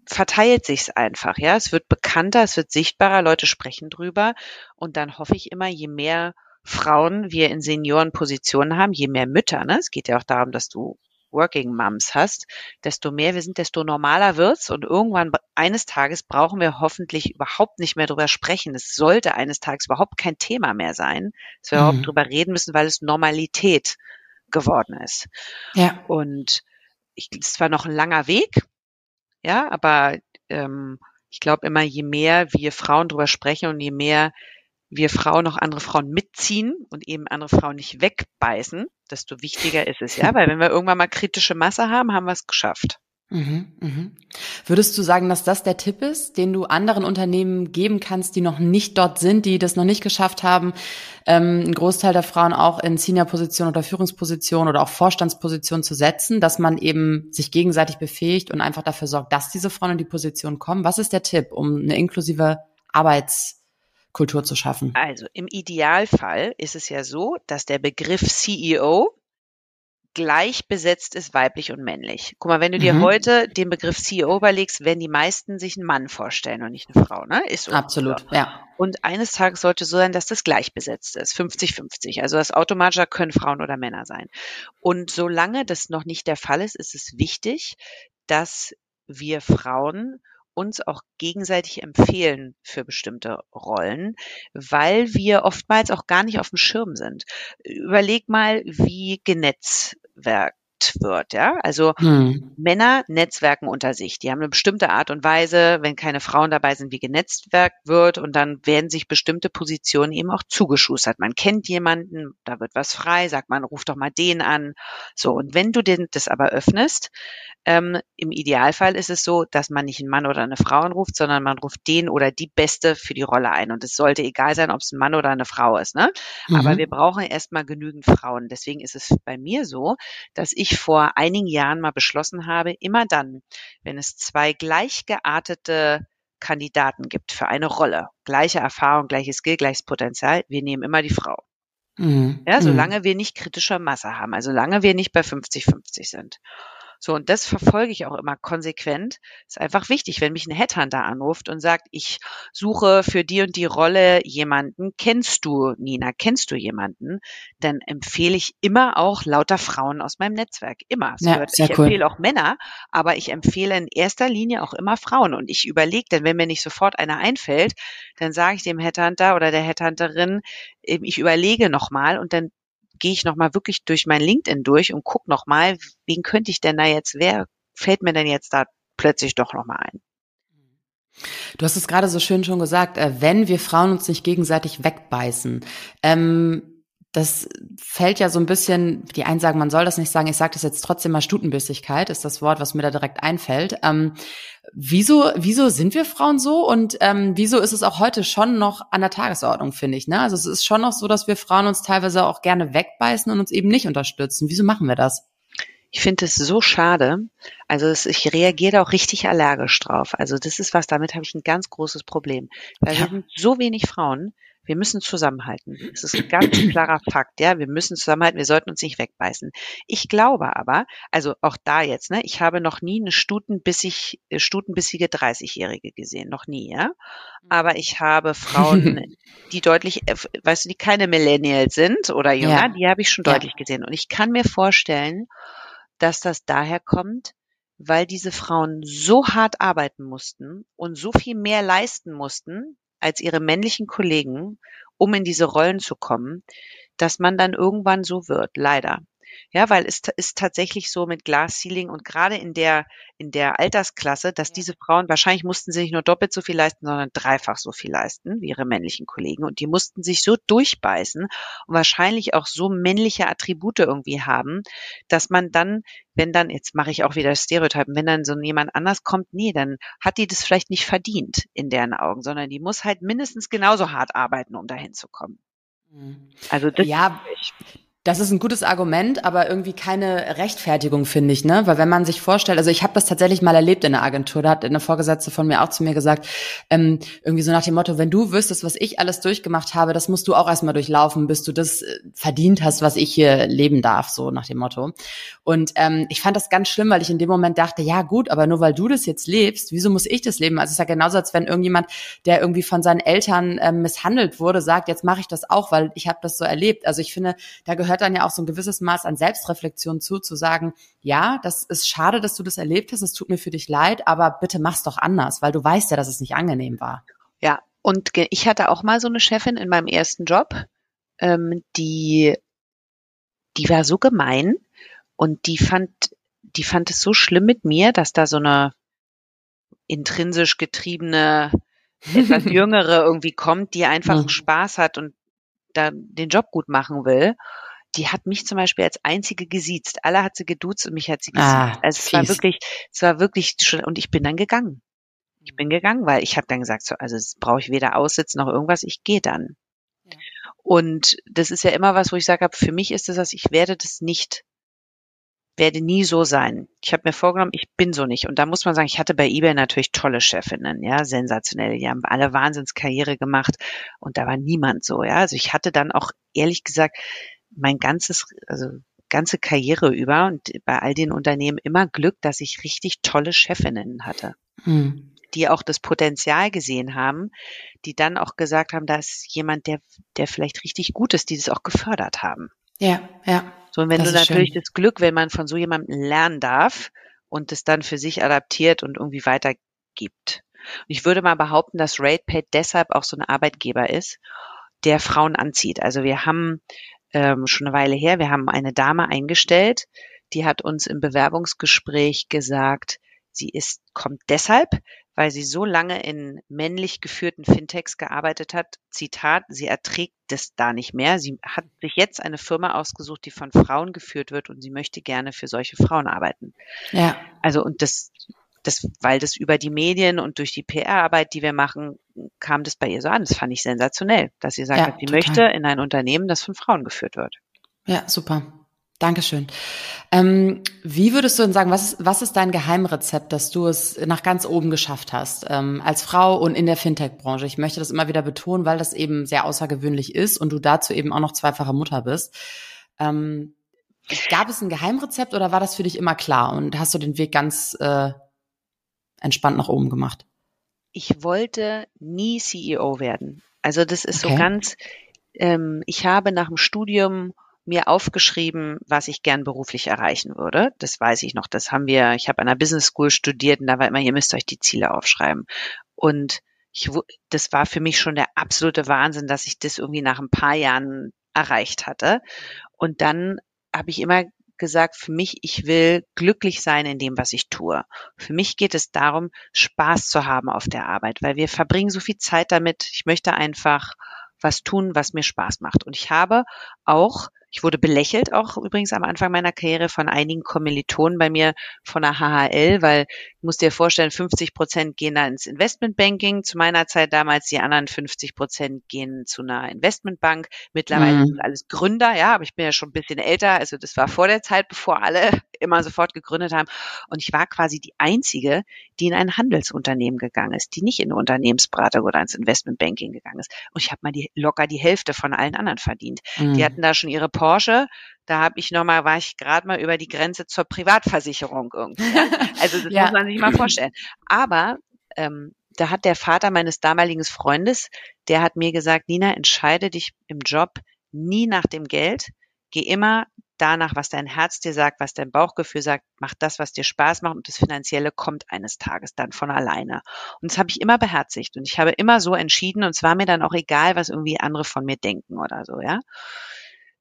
verteilt sich's einfach, ja. Es wird bekannter, es wird sichtbarer, Leute sprechen drüber und dann hoffe ich immer, je mehr Frauen wir in Seniorenpositionen haben, je mehr Mütter, ne? Es geht ja auch darum, dass du Working Moms hast, desto mehr wir sind, desto normaler wird's und irgendwann eines Tages brauchen wir hoffentlich überhaupt nicht mehr drüber sprechen. Es sollte eines Tages überhaupt kein Thema mehr sein, dass wir mhm. überhaupt drüber reden müssen, weil es Normalität geworden ist. Ja. Und ich, es ist zwar noch ein langer Weg, ja, aber ähm, ich glaube immer, je mehr wir Frauen drüber sprechen und je mehr wir Frauen noch andere Frauen mitziehen und eben andere Frauen nicht wegbeißen, desto wichtiger ist es ja, (laughs) weil wenn wir irgendwann mal kritische Masse haben, haben wir es geschafft. Mhm, mhm. Würdest du sagen, dass das der Tipp ist, den du anderen Unternehmen geben kannst, die noch nicht dort sind, die das noch nicht geschafft haben, ähm, einen Großteil der Frauen auch in Senior-Positionen oder Führungspositionen oder auch Vorstandspositionen zu setzen, dass man eben sich gegenseitig befähigt und einfach dafür sorgt, dass diese Frauen in die Position kommen? Was ist der Tipp, um eine inklusive Arbeitskultur zu schaffen? Also im Idealfall ist es ja so, dass der Begriff CEO gleich besetzt ist, weiblich und männlich. Guck mal, wenn du dir mhm. heute den Begriff CEO überlegst, werden die meisten sich einen Mann vorstellen und nicht eine Frau, ne? Ist so. Absolut, ja. Und eines Tages sollte so sein, dass das gleich besetzt ist, 50-50. Also das automatischer können Frauen oder Männer sein. Und solange das noch nicht der Fall ist, ist es wichtig, dass wir Frauen uns auch gegenseitig empfehlen für bestimmte Rollen, weil wir oftmals auch gar nicht auf dem Schirm sind. Überleg mal, wie that genetzwerkt wird, ja. Also hm. Männer netzwerken unter sich. Die haben eine bestimmte Art und Weise, wenn keine Frauen dabei sind, wie genetzwerkt wird und dann werden sich bestimmte Positionen eben auch zugeschustert. Man kennt jemanden, da wird was frei, sagt man, ruf doch mal den an. So, und wenn du den, das aber öffnest, ähm, Im Idealfall ist es so, dass man nicht einen Mann oder eine Frau anruft, sondern man ruft den oder die Beste für die Rolle ein. Und es sollte egal sein, ob es ein Mann oder eine Frau ist. Ne? Mhm. Aber wir brauchen erstmal genügend Frauen. Deswegen ist es bei mir so, dass ich vor einigen Jahren mal beschlossen habe, immer dann, wenn es zwei gleich geartete Kandidaten gibt für eine Rolle, gleiche Erfahrung, gleiches Skill, gleiches Potenzial, wir nehmen immer die Frau. Mhm. Ja, mhm. solange wir nicht kritische Masse haben, also solange wir nicht bei 50-50 sind. So, und das verfolge ich auch immer konsequent. Ist einfach wichtig, wenn mich ein Headhunter anruft und sagt, ich suche für die und die Rolle jemanden, kennst du, Nina, kennst du jemanden? Dann empfehle ich immer auch lauter Frauen aus meinem Netzwerk. Immer. Ja, ich cool. empfehle auch Männer, aber ich empfehle in erster Linie auch immer Frauen. Und ich überlege dann, wenn mir nicht sofort einer einfällt, dann sage ich dem Headhunter oder der Headhunterin, ich überlege nochmal und dann gehe ich nochmal wirklich durch mein LinkedIn durch und gucke nochmal, wen könnte ich denn da jetzt, wer fällt mir denn jetzt da plötzlich doch nochmal ein. Du hast es gerade so schön schon gesagt, äh, wenn wir Frauen uns nicht gegenseitig wegbeißen. Ähm, das fällt ja so ein bisschen, die einen sagen, man soll das nicht sagen, ich sage das jetzt trotzdem mal Stutenbissigkeit, ist das Wort, was mir da direkt einfällt. Ähm, wieso, wieso sind wir Frauen so und ähm, wieso ist es auch heute schon noch an der Tagesordnung, finde ich. Ne? Also es ist schon noch so, dass wir Frauen uns teilweise auch gerne wegbeißen und uns eben nicht unterstützen. Wieso machen wir das? Ich finde es so schade. Also es, ich reagiere auch richtig allergisch drauf. Also das ist was, damit habe ich ein ganz großes Problem. Weil ja. wir sind so wenig Frauen, wir müssen zusammenhalten. Das ist ein ganz klarer Fakt, ja. Wir müssen zusammenhalten. Wir sollten uns nicht wegbeißen. Ich glaube aber, also auch da jetzt, ne, ich habe noch nie eine stutenbissig, äh, stutenbissige 30-Jährige gesehen. Noch nie, ja. Aber ich habe Frauen, (laughs) die deutlich, äh, weißt du, die keine Millennials sind oder jünger, ja. die habe ich schon deutlich ja. gesehen. Und ich kann mir vorstellen, dass das daher kommt, weil diese Frauen so hart arbeiten mussten und so viel mehr leisten mussten, als ihre männlichen Kollegen, um in diese Rollen zu kommen, dass man dann irgendwann so wird, leider. Ja, weil es ist tatsächlich so mit Glass Ceiling und gerade in der, in der Altersklasse, dass diese Frauen, wahrscheinlich mussten sie nicht nur doppelt so viel leisten, sondern dreifach so viel leisten wie ihre männlichen Kollegen. Und die mussten sich so durchbeißen und wahrscheinlich auch so männliche Attribute irgendwie haben, dass man dann, wenn dann, jetzt mache ich auch wieder Stereotypen, wenn dann so jemand anders kommt, nee, dann hat die das vielleicht nicht verdient in deren Augen, sondern die muss halt mindestens genauso hart arbeiten, um dahin zu kommen. Mhm. Also das ja, das ist ein gutes Argument, aber irgendwie keine Rechtfertigung, finde ich, ne? Weil wenn man sich vorstellt, also ich habe das tatsächlich mal erlebt in der Agentur, da hat eine Vorgesetzte von mir auch zu mir gesagt, ähm, irgendwie so nach dem Motto, wenn du wüsstest, was ich alles durchgemacht habe, das musst du auch erstmal durchlaufen, bis du das äh, verdient hast, was ich hier leben darf, so nach dem Motto. Und ähm, ich fand das ganz schlimm, weil ich in dem Moment dachte, ja gut, aber nur weil du das jetzt lebst, wieso muss ich das leben? Also es ist ja genauso, als wenn irgendjemand, der irgendwie von seinen Eltern ähm, misshandelt wurde, sagt, jetzt mache ich das auch, weil ich habe das so erlebt. Also ich finde, da gehört gehört dann ja auch so ein gewisses Maß an Selbstreflexion zu, zu sagen, ja, das ist schade, dass du das erlebt hast, es tut mir für dich leid, aber bitte mach's doch anders, weil du weißt ja, dass es nicht angenehm war. Ja, und ich hatte auch mal so eine Chefin in meinem ersten Job, ähm, die, die war so gemein und die fand, die fand es so schlimm mit mir, dass da so eine intrinsisch getriebene, (laughs) etwas jüngere irgendwie kommt, die einfach mhm. Spaß hat und da den Job gut machen will die hat mich zum Beispiel als einzige gesiezt. Alle hat sie geduzt und mich hat sie gesiezt. Ah, also es fies. war wirklich, es war wirklich schon, und ich bin dann gegangen. Ich bin gegangen, weil ich habe dann gesagt, so, also das brauche ich weder aussitzen noch irgendwas, ich gehe dann. Ja. Und das ist ja immer was, wo ich sage, für mich ist das was, ich werde das nicht werde nie so sein. Ich habe mir vorgenommen, ich bin so nicht. Und da muss man sagen, ich hatte bei eBay natürlich tolle Chefinnen, ja, sensationell. Die haben alle Wahnsinnskarriere gemacht und da war niemand so, ja. Also ich hatte dann auch ehrlich gesagt mein ganzes, also ganze Karriere über und bei all den Unternehmen immer Glück, dass ich richtig tolle Chefinnen hatte. Hm. Die auch das Potenzial gesehen haben, die dann auch gesagt haben, da ist jemand, der, der vielleicht richtig gut ist, die das auch gefördert haben. Ja, ja. So, und wenn das du natürlich schön. das Glück, wenn man von so jemandem lernen darf und es dann für sich adaptiert und irgendwie weitergibt. Und ich würde mal behaupten, dass RatePay deshalb auch so ein Arbeitgeber ist, der Frauen anzieht. Also wir haben ähm, schon eine Weile her, wir haben eine Dame eingestellt, die hat uns im Bewerbungsgespräch gesagt, sie ist, kommt deshalb, weil sie so lange in männlich geführten Fintechs gearbeitet hat. Zitat, sie erträgt das da nicht mehr. Sie hat sich jetzt eine Firma ausgesucht, die von Frauen geführt wird und sie möchte gerne für solche Frauen arbeiten. Ja. Also und das, das, weil das über die Medien und durch die PR-Arbeit, die wir machen, kam das bei ihr so an. Das fand ich sensationell, dass sie sagt, ja, sie total. möchte in ein Unternehmen, das von Frauen geführt wird. Ja, super. Dankeschön. Ähm, wie würdest du denn sagen, was ist, was ist dein Geheimrezept, dass du es nach ganz oben geschafft hast, ähm, als Frau und in der Fintech-Branche? Ich möchte das immer wieder betonen, weil das eben sehr außergewöhnlich ist und du dazu eben auch noch zweifache Mutter bist. Ähm, gab es ein Geheimrezept oder war das für dich immer klar und hast du den Weg ganz äh, entspannt nach oben gemacht? Ich wollte nie CEO werden. Also das ist okay. so ganz, ähm, ich habe nach dem Studium mir aufgeschrieben, was ich gern beruflich erreichen würde. Das weiß ich noch. Das haben wir, ich habe an der Business School studiert und da war immer, ihr müsst euch die Ziele aufschreiben. Und ich, das war für mich schon der absolute Wahnsinn, dass ich das irgendwie nach ein paar Jahren erreicht hatte. Und dann habe ich immer gesagt, für mich, ich will glücklich sein in dem, was ich tue. Für mich geht es darum, Spaß zu haben auf der Arbeit, weil wir verbringen so viel Zeit damit. Ich möchte einfach was tun, was mir Spaß macht. Und ich habe auch ich wurde belächelt auch übrigens am Anfang meiner Karriere von einigen Kommilitonen bei mir von der HHL, weil ich muss dir vorstellen, 50 Prozent gehen da ins Investmentbanking. Zu meiner Zeit damals die anderen 50 Prozent gehen zu einer Investmentbank. Mittlerweile mhm. sind alles Gründer, ja, aber ich bin ja schon ein bisschen älter. Also das war vor der Zeit, bevor alle immer sofort gegründet haben. Und ich war quasi die einzige, die in ein Handelsunternehmen gegangen ist, die nicht in eine Unternehmensberatung oder ins Investmentbanking gegangen ist. Und ich habe mal die locker die Hälfte von allen anderen verdient. Mhm. Die hatten da schon ihre Porsche. Da habe ich noch mal, war ich gerade mal über die Grenze zur Privatversicherung irgendwie. Also das (laughs) ja. muss man sich mal vorstellen. Aber ähm, da hat der Vater meines damaligen Freundes, der hat mir gesagt, Nina, entscheide dich im Job nie nach dem Geld. Geh immer danach, was dein Herz dir sagt, was dein Bauchgefühl sagt, mach das, was dir Spaß macht und das Finanzielle kommt eines Tages dann von alleine. Und das habe ich immer beherzigt und ich habe immer so entschieden und es war mir dann auch egal, was irgendwie andere von mir denken oder so, ja.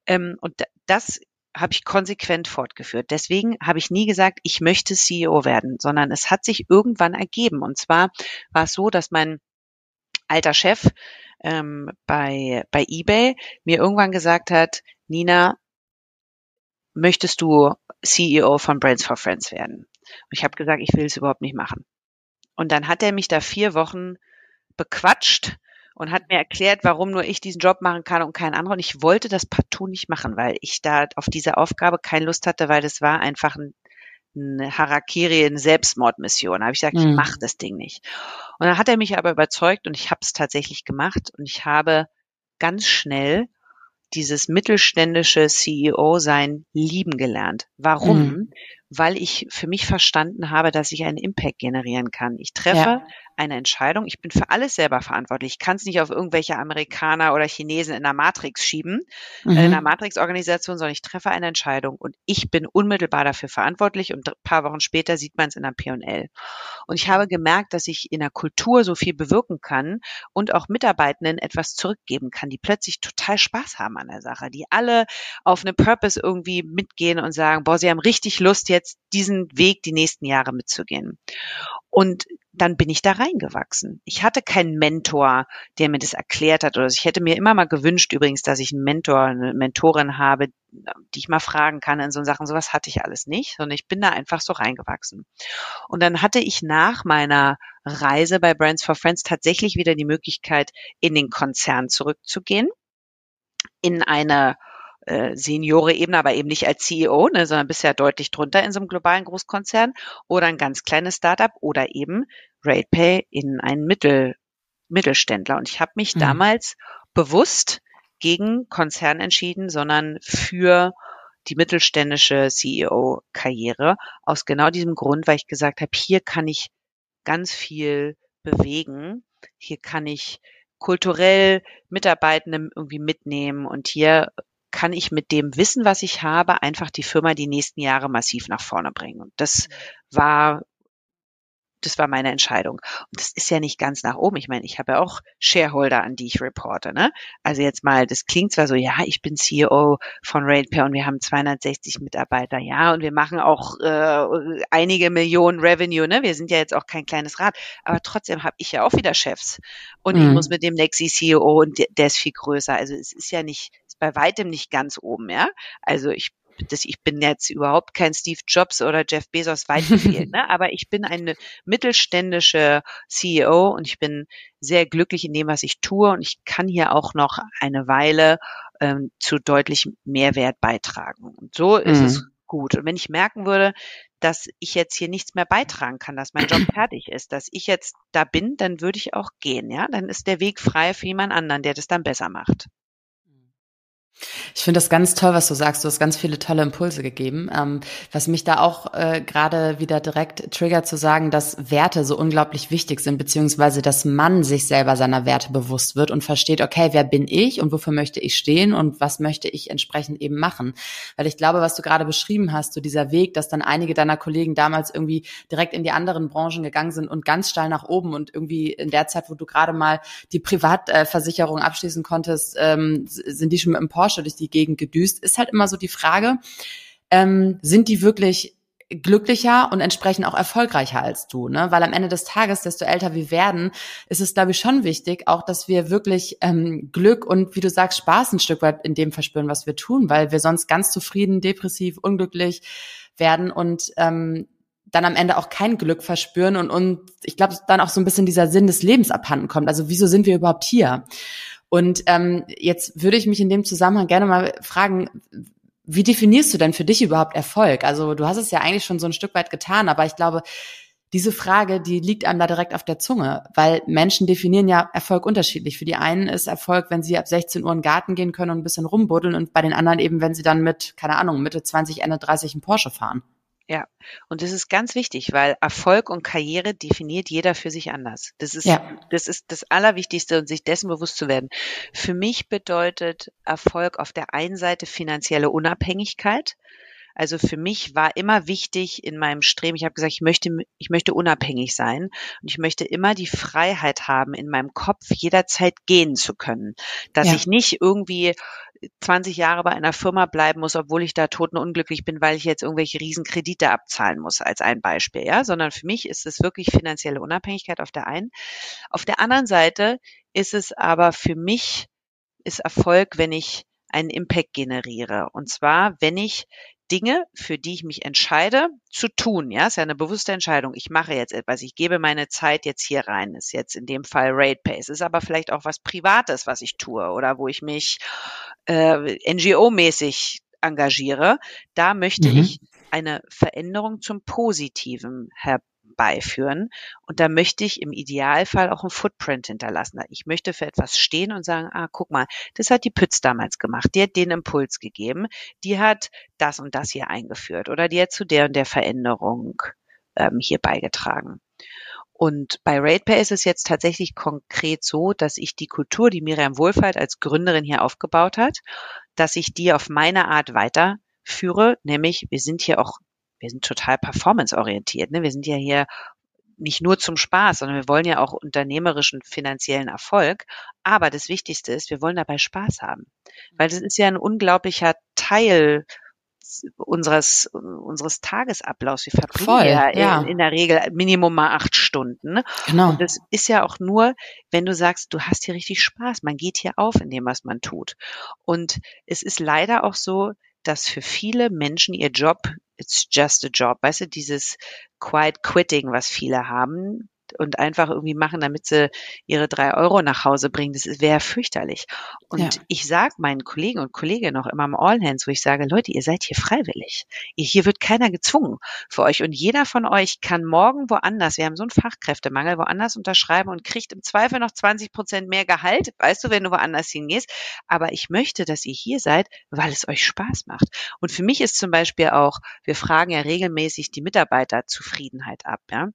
Ähm, und das habe ich konsequent fortgeführt. Deswegen habe ich nie gesagt, ich möchte CEO werden, sondern es hat sich irgendwann ergeben. Und zwar war es so, dass mein alter Chef ähm, bei, bei eBay mir irgendwann gesagt hat, Nina, möchtest du CEO von Brains for Friends werden? Und ich habe gesagt, ich will es überhaupt nicht machen. Und dann hat er mich da vier Wochen bequatscht und hat mir erklärt, warum nur ich diesen Job machen kann und kein anderer. Und ich wollte das partout nicht machen, weil ich da auf diese Aufgabe keine Lust hatte, weil das war einfach ein, eine Harakiri, eine Selbstmordmission. Da habe ich gesagt, mhm. ich mache das Ding nicht. Und dann hat er mich aber überzeugt und ich habe es tatsächlich gemacht und ich habe ganz schnell dieses mittelständische CEO sein lieben gelernt. Warum? Mhm. Weil ich für mich verstanden habe, dass ich einen Impact generieren kann. Ich treffe ja eine Entscheidung. Ich bin für alles selber verantwortlich. Ich kann es nicht auf irgendwelche Amerikaner oder Chinesen in der Matrix schieben, mhm. in einer Matrix-Organisation, sondern ich treffe eine Entscheidung und ich bin unmittelbar dafür verantwortlich und ein paar Wochen später sieht man es in der P&L. Und ich habe gemerkt, dass ich in der Kultur so viel bewirken kann und auch Mitarbeitenden etwas zurückgeben kann, die plötzlich total Spaß haben an der Sache, die alle auf eine Purpose irgendwie mitgehen und sagen, boah, sie haben richtig Lust, jetzt jetzt diesen Weg die nächsten Jahre mitzugehen. Und dann bin ich da reingewachsen. Ich hatte keinen Mentor, der mir das erklärt hat. Oder ich hätte mir immer mal gewünscht, übrigens, dass ich einen Mentor, eine Mentorin habe, die ich mal fragen kann in so Sachen. Sowas hatte ich alles nicht, sondern ich bin da einfach so reingewachsen. Und dann hatte ich nach meiner Reise bei Brands for Friends tatsächlich wieder die Möglichkeit, in den Konzern zurückzugehen, in eine äh, Seniore-Ebene, aber eben nicht als CEO, ne, sondern bisher deutlich drunter in so einem globalen Großkonzern oder ein ganz kleines Startup oder eben RatePay in einen Mittel, Mittelständler. Und ich habe mich mhm. damals bewusst gegen Konzern entschieden, sondern für die mittelständische CEO-Karriere aus genau diesem Grund, weil ich gesagt habe, hier kann ich ganz viel bewegen, hier kann ich kulturell Mitarbeitende irgendwie mitnehmen und hier kann ich mit dem Wissen, was ich habe, einfach die Firma die nächsten Jahre massiv nach vorne bringen. Und das war das war meine Entscheidung. Und das ist ja nicht ganz nach oben. Ich meine, ich habe ja auch Shareholder, an die ich reporte. Ne? Also jetzt mal, das klingt zwar so, ja, ich bin CEO von RatePay und wir haben 260 Mitarbeiter, ja, und wir machen auch äh, einige Millionen Revenue. Ne? Wir sind ja jetzt auch kein kleines Rad, aber trotzdem habe ich ja auch wieder Chefs. Und mhm. ich muss mit dem Lexi CEO und der, der ist viel größer. Also es ist ja nicht, bei weitem nicht ganz oben, ja. Also ich das, ich bin jetzt überhaupt kein Steve Jobs oder Jeff Bezos weit gefehlt, (laughs) ne? aber ich bin eine mittelständische CEO und ich bin sehr glücklich in dem, was ich tue und ich kann hier auch noch eine Weile ähm, zu deutlich Mehrwert beitragen. Und so ist mhm. es gut. Und wenn ich merken würde, dass ich jetzt hier nichts mehr beitragen kann, dass mein Job (clears throat) fertig ist, dass ich jetzt da bin, dann würde ich auch gehen, ja? Dann ist der Weg frei für jemand anderen, der das dann besser macht. Ich finde das ganz toll, was du sagst. Du hast ganz viele tolle Impulse gegeben. Ähm, was mich da auch äh, gerade wieder direkt triggert zu sagen, dass Werte so unglaublich wichtig sind, beziehungsweise dass man sich selber seiner Werte bewusst wird und versteht, okay, wer bin ich und wofür möchte ich stehen und was möchte ich entsprechend eben machen. Weil ich glaube, was du gerade beschrieben hast, so dieser Weg, dass dann einige deiner Kollegen damals irgendwie direkt in die anderen Branchen gegangen sind und ganz steil nach oben und irgendwie in der Zeit, wo du gerade mal die Privatversicherung abschließen konntest, ähm, sind die schon mit dem Porsche durch die Gegend gedüst, ist halt immer so die Frage, ähm, sind die wirklich glücklicher und entsprechend auch erfolgreicher als du, ne? Weil am Ende des Tages, desto älter wir werden, ist es, glaube ich, schon wichtig, auch, dass wir wirklich ähm, Glück und, wie du sagst, Spaß ein Stück weit in dem verspüren, was wir tun, weil wir sonst ganz zufrieden, depressiv, unglücklich werden und ähm, dann am Ende auch kein Glück verspüren und, und ich glaube, dann auch so ein bisschen dieser Sinn des Lebens abhanden kommt. Also wieso sind wir überhaupt hier? Und ähm, jetzt würde ich mich in dem Zusammenhang gerne mal fragen, wie definierst du denn für dich überhaupt Erfolg? Also du hast es ja eigentlich schon so ein Stück weit getan, aber ich glaube, diese Frage, die liegt einem da direkt auf der Zunge, weil Menschen definieren ja Erfolg unterschiedlich. Für die einen ist Erfolg, wenn sie ab 16 Uhr in den Garten gehen können und ein bisschen rumbuddeln und bei den anderen eben, wenn sie dann mit, keine Ahnung, Mitte 20, Ende 30 einen Porsche fahren. Ja, und das ist ganz wichtig, weil Erfolg und Karriere definiert jeder für sich anders. Das ist, ja. das ist das Allerwichtigste und sich dessen bewusst zu werden. Für mich bedeutet Erfolg auf der einen Seite finanzielle Unabhängigkeit. Also für mich war immer wichtig in meinem Streben, ich habe gesagt, ich möchte, ich möchte unabhängig sein und ich möchte immer die Freiheit haben, in meinem Kopf jederzeit gehen zu können. Dass ja. ich nicht irgendwie 20 Jahre bei einer Firma bleiben muss, obwohl ich da totenunglücklich bin, weil ich jetzt irgendwelche Riesenkredite abzahlen muss, als ein Beispiel, ja, sondern für mich ist es wirklich finanzielle Unabhängigkeit auf der einen. Auf der anderen Seite ist es aber für mich ist Erfolg, wenn ich einen Impact generiere. Und zwar, wenn ich Dinge, für die ich mich entscheide, zu tun. Ja, ist ja eine bewusste Entscheidung. Ich mache jetzt etwas. Ich gebe meine Zeit jetzt hier rein. Ist jetzt in dem Fall Rate Pace. Ist aber vielleicht auch was Privates, was ich tue oder wo ich mich äh, NGO-mäßig engagiere. Da möchte mhm. ich eine Veränderung zum Positiven her beiführen. Und da möchte ich im Idealfall auch einen Footprint hinterlassen. Ich möchte für etwas stehen und sagen, ah, guck mal, das hat die Pütz damals gemacht. Die hat den Impuls gegeben. Die hat das und das hier eingeführt oder die hat zu der und der Veränderung ähm, hier beigetragen. Und bei RatePay ist es jetzt tatsächlich konkret so, dass ich die Kultur, die Miriam Wohlfahrt als Gründerin hier aufgebaut hat, dass ich die auf meine Art weiterführe, nämlich wir sind hier auch wir sind total performanceorientiert. Ne? Wir sind ja hier nicht nur zum Spaß, sondern wir wollen ja auch unternehmerischen finanziellen Erfolg. Aber das Wichtigste ist, wir wollen dabei Spaß haben. Weil das ist ja ein unglaublicher Teil unseres, unseres Tagesablaufs. Wir verbringen Voll, ja, ja. In, in, der Regel Minimum mal acht Stunden. Genau. Und das ist ja auch nur, wenn du sagst, du hast hier richtig Spaß. Man geht hier auf in dem, was man tut. Und es ist leider auch so, dass für viele Menschen ihr Job, it's just a job, weißt du, dieses quiet quitting, was viele haben, und einfach irgendwie machen, damit sie ihre drei Euro nach Hause bringen. Das wäre fürchterlich. Und ja. ich sage meinen Kollegen und Kolleginnen auch immer im All Hands, wo ich sage, Leute, ihr seid hier freiwillig. Hier wird keiner gezwungen für euch. Und jeder von euch kann morgen woanders, wir haben so einen Fachkräftemangel, woanders unterschreiben und kriegt im Zweifel noch 20 Prozent mehr Gehalt. Weißt du, wenn du woanders hingehst. Aber ich möchte, dass ihr hier seid, weil es euch Spaß macht. Und für mich ist zum Beispiel auch, wir fragen ja regelmäßig die Mitarbeiterzufriedenheit ab, ja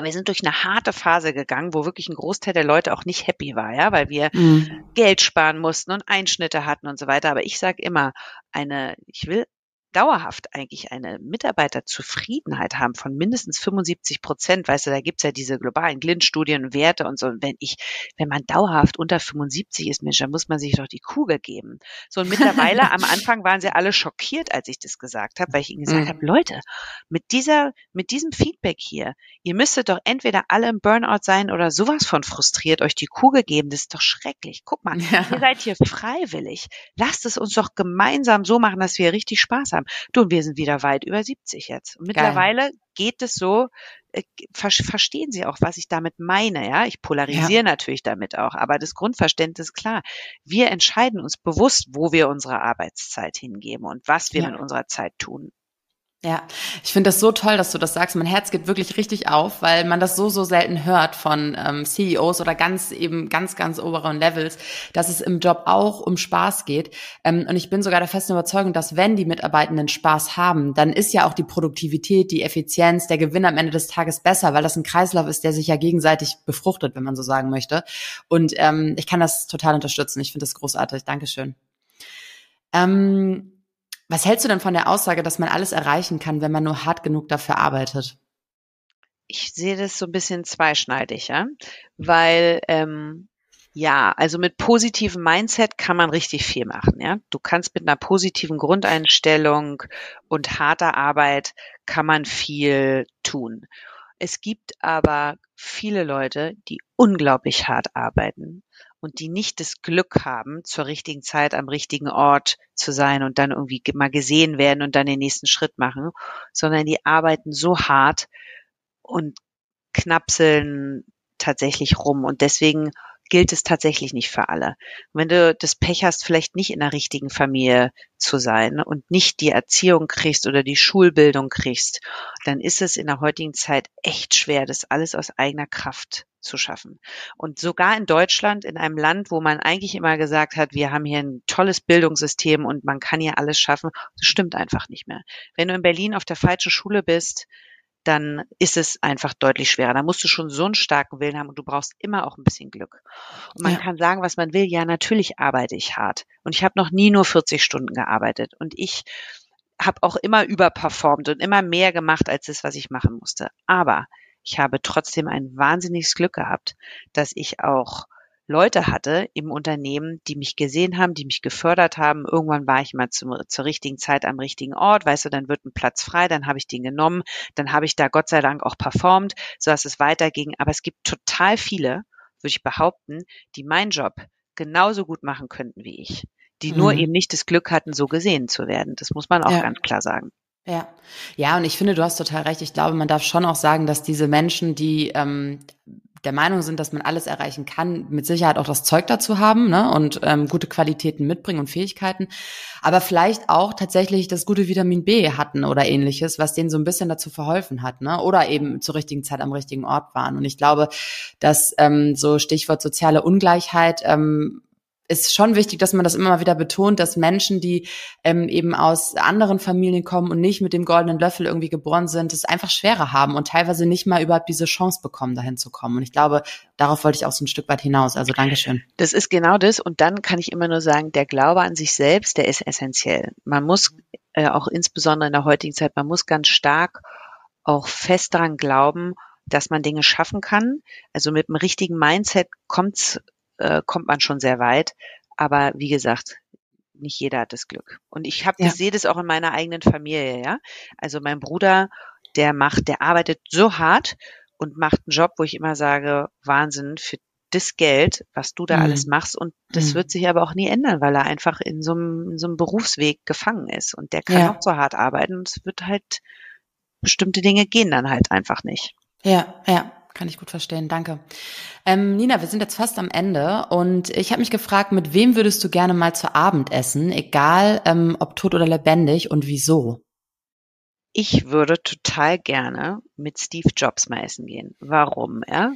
wir sind durch eine harte Phase gegangen, wo wirklich ein Großteil der Leute auch nicht happy war, ja, weil wir mhm. Geld sparen mussten und Einschnitte hatten und so weiter. Aber ich sage immer, eine, ich will dauerhaft eigentlich eine Mitarbeiterzufriedenheit haben von mindestens 75 Prozent, weißt du, da gibt's ja diese globalen Glint-Studien, Werte und so. Und wenn ich, wenn man dauerhaft unter 75 ist, Mensch, dann muss man sich doch die Kugel geben. So und mittlerweile am Anfang waren sie alle schockiert, als ich das gesagt habe, weil ich ihnen (laughs) gesagt mhm. habe, Leute, mit dieser, mit diesem Feedback hier, ihr müsstet doch entweder alle im Burnout sein oder sowas von frustriert, euch die Kugel geben. Das ist doch schrecklich. Guck mal, ja. ihr seid hier freiwillig. Lasst es uns doch gemeinsam so machen, dass wir richtig Spaß haben haben. Du, wir sind wieder weit über 70 jetzt. Und mittlerweile Geil. geht es so, äh, verstehen Sie auch, was ich damit meine, ja? Ich polarisiere ja. natürlich damit auch, aber das Grundverständnis ist klar. Wir entscheiden uns bewusst, wo wir unsere Arbeitszeit hingeben und was wir ja. mit unserer Zeit tun. Ja, ich finde das so toll, dass du das sagst. Mein Herz geht wirklich richtig auf, weil man das so, so selten hört von ähm, CEOs oder ganz eben ganz, ganz oberen Levels, dass es im Job auch um Spaß geht. Ähm, und ich bin sogar der festen Überzeugung, dass wenn die Mitarbeitenden Spaß haben, dann ist ja auch die Produktivität, die Effizienz, der Gewinn am Ende des Tages besser, weil das ein Kreislauf ist, der sich ja gegenseitig befruchtet, wenn man so sagen möchte. Und ähm, ich kann das total unterstützen. Ich finde das großartig. Dankeschön. Ähm, was hältst du denn von der Aussage, dass man alles erreichen kann, wenn man nur hart genug dafür arbeitet? Ich sehe das so ein bisschen zweischneidig, ja, weil ähm, ja, also mit positivem Mindset kann man richtig viel machen, ja. Du kannst mit einer positiven Grundeinstellung und harter Arbeit kann man viel tun. Es gibt aber viele Leute, die unglaublich hart arbeiten und die nicht das Glück haben, zur richtigen Zeit am richtigen Ort zu sein und dann irgendwie mal gesehen werden und dann den nächsten Schritt machen, sondern die arbeiten so hart und knapseln tatsächlich rum. Und deswegen gilt es tatsächlich nicht für alle. wenn du das Pech hast, vielleicht nicht in der richtigen Familie zu sein und nicht die Erziehung kriegst oder die Schulbildung kriegst, dann ist es in der heutigen Zeit echt schwer, das alles aus eigener Kraft zu schaffen. Und sogar in Deutschland, in einem Land, wo man eigentlich immer gesagt hat, wir haben hier ein tolles Bildungssystem und man kann hier alles schaffen, das stimmt einfach nicht mehr. Wenn du in Berlin auf der falschen Schule bist, dann ist es einfach deutlich schwerer. Da musst du schon so einen starken Willen haben und du brauchst immer auch ein bisschen Glück. Und man ja. kann sagen, was man will. Ja, natürlich arbeite ich hart. Und ich habe noch nie nur 40 Stunden gearbeitet. Und ich habe auch immer überperformt und immer mehr gemacht als das, was ich machen musste. Aber ich habe trotzdem ein wahnsinniges Glück gehabt, dass ich auch Leute hatte im Unternehmen, die mich gesehen haben, die mich gefördert haben. Irgendwann war ich mal zum, zur richtigen Zeit am richtigen Ort. Weißt du, dann wird ein Platz frei, dann habe ich den genommen, dann habe ich da Gott sei Dank auch performt, so dass es weiterging. Aber es gibt total viele, würde ich behaupten, die meinen Job genauso gut machen könnten wie ich, die mhm. nur eben nicht das Glück hatten, so gesehen zu werden. Das muss man auch ja. ganz klar sagen. Ja, ja, und ich finde, du hast total recht. Ich glaube, man darf schon auch sagen, dass diese Menschen, die ähm, der Meinung sind, dass man alles erreichen kann, mit Sicherheit auch das Zeug dazu haben ne? und ähm, gute Qualitäten mitbringen und Fähigkeiten, aber vielleicht auch tatsächlich das gute Vitamin B hatten oder ähnliches, was denen so ein bisschen dazu verholfen hat, ne? oder eben zur richtigen Zeit am richtigen Ort waren. Und ich glaube, dass ähm, so Stichwort soziale Ungleichheit ähm, ist schon wichtig, dass man das immer wieder betont, dass Menschen, die ähm, eben aus anderen Familien kommen und nicht mit dem goldenen Löffel irgendwie geboren sind, es einfach schwerer haben und teilweise nicht mal überhaupt diese Chance bekommen, dahin zu kommen. Und ich glaube, darauf wollte ich auch so ein Stück weit hinaus. Also Dankeschön. Das ist genau das. Und dann kann ich immer nur sagen, der Glaube an sich selbst, der ist essentiell. Man muss äh, auch insbesondere in der heutigen Zeit, man muss ganz stark auch fest daran glauben, dass man Dinge schaffen kann. Also mit dem richtigen Mindset kommt's äh, kommt man schon sehr weit. Aber wie gesagt, nicht jeder hat das Glück. Und ich habe, ja. ich sehe das auch in meiner eigenen Familie, ja. Also mein Bruder, der macht, der arbeitet so hart und macht einen Job, wo ich immer sage, Wahnsinn für das Geld, was du da mhm. alles machst. Und das mhm. wird sich aber auch nie ändern, weil er einfach in so einem, in so einem Berufsweg gefangen ist. Und der kann ja. auch so hart arbeiten. Und es wird halt, bestimmte Dinge gehen dann halt einfach nicht. Ja, ja. Kann ich gut verstehen, danke. Ähm, Nina, wir sind jetzt fast am Ende und ich habe mich gefragt, mit wem würdest du gerne mal zu Abend essen, egal ähm, ob tot oder lebendig und wieso? Ich würde total gerne mit Steve Jobs mal essen gehen. Warum? Ja?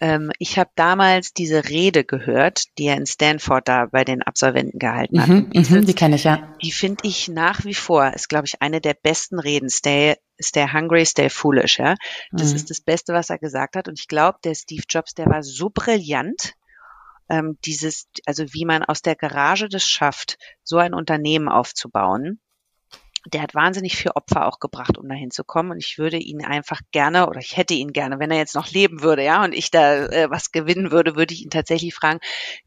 Ähm, ich habe damals diese Rede gehört, die er in Stanford da bei den Absolventen gehalten hat. Mhm, diese, mhm, die kenne ich ja. Die finde ich nach wie vor, ist glaube ich eine der besten Reden. Stay, stay hungry, stay foolish. Ja, das mhm. ist das Beste, was er gesagt hat. Und ich glaube, der Steve Jobs, der war so brillant. Ähm, dieses, also wie man aus der Garage das schafft, so ein Unternehmen aufzubauen der hat wahnsinnig viel Opfer auch gebracht, um dahin zu kommen. Und ich würde ihn einfach gerne, oder ich hätte ihn gerne, wenn er jetzt noch leben würde, ja, und ich da äh, was gewinnen würde, würde ich ihn tatsächlich fragen,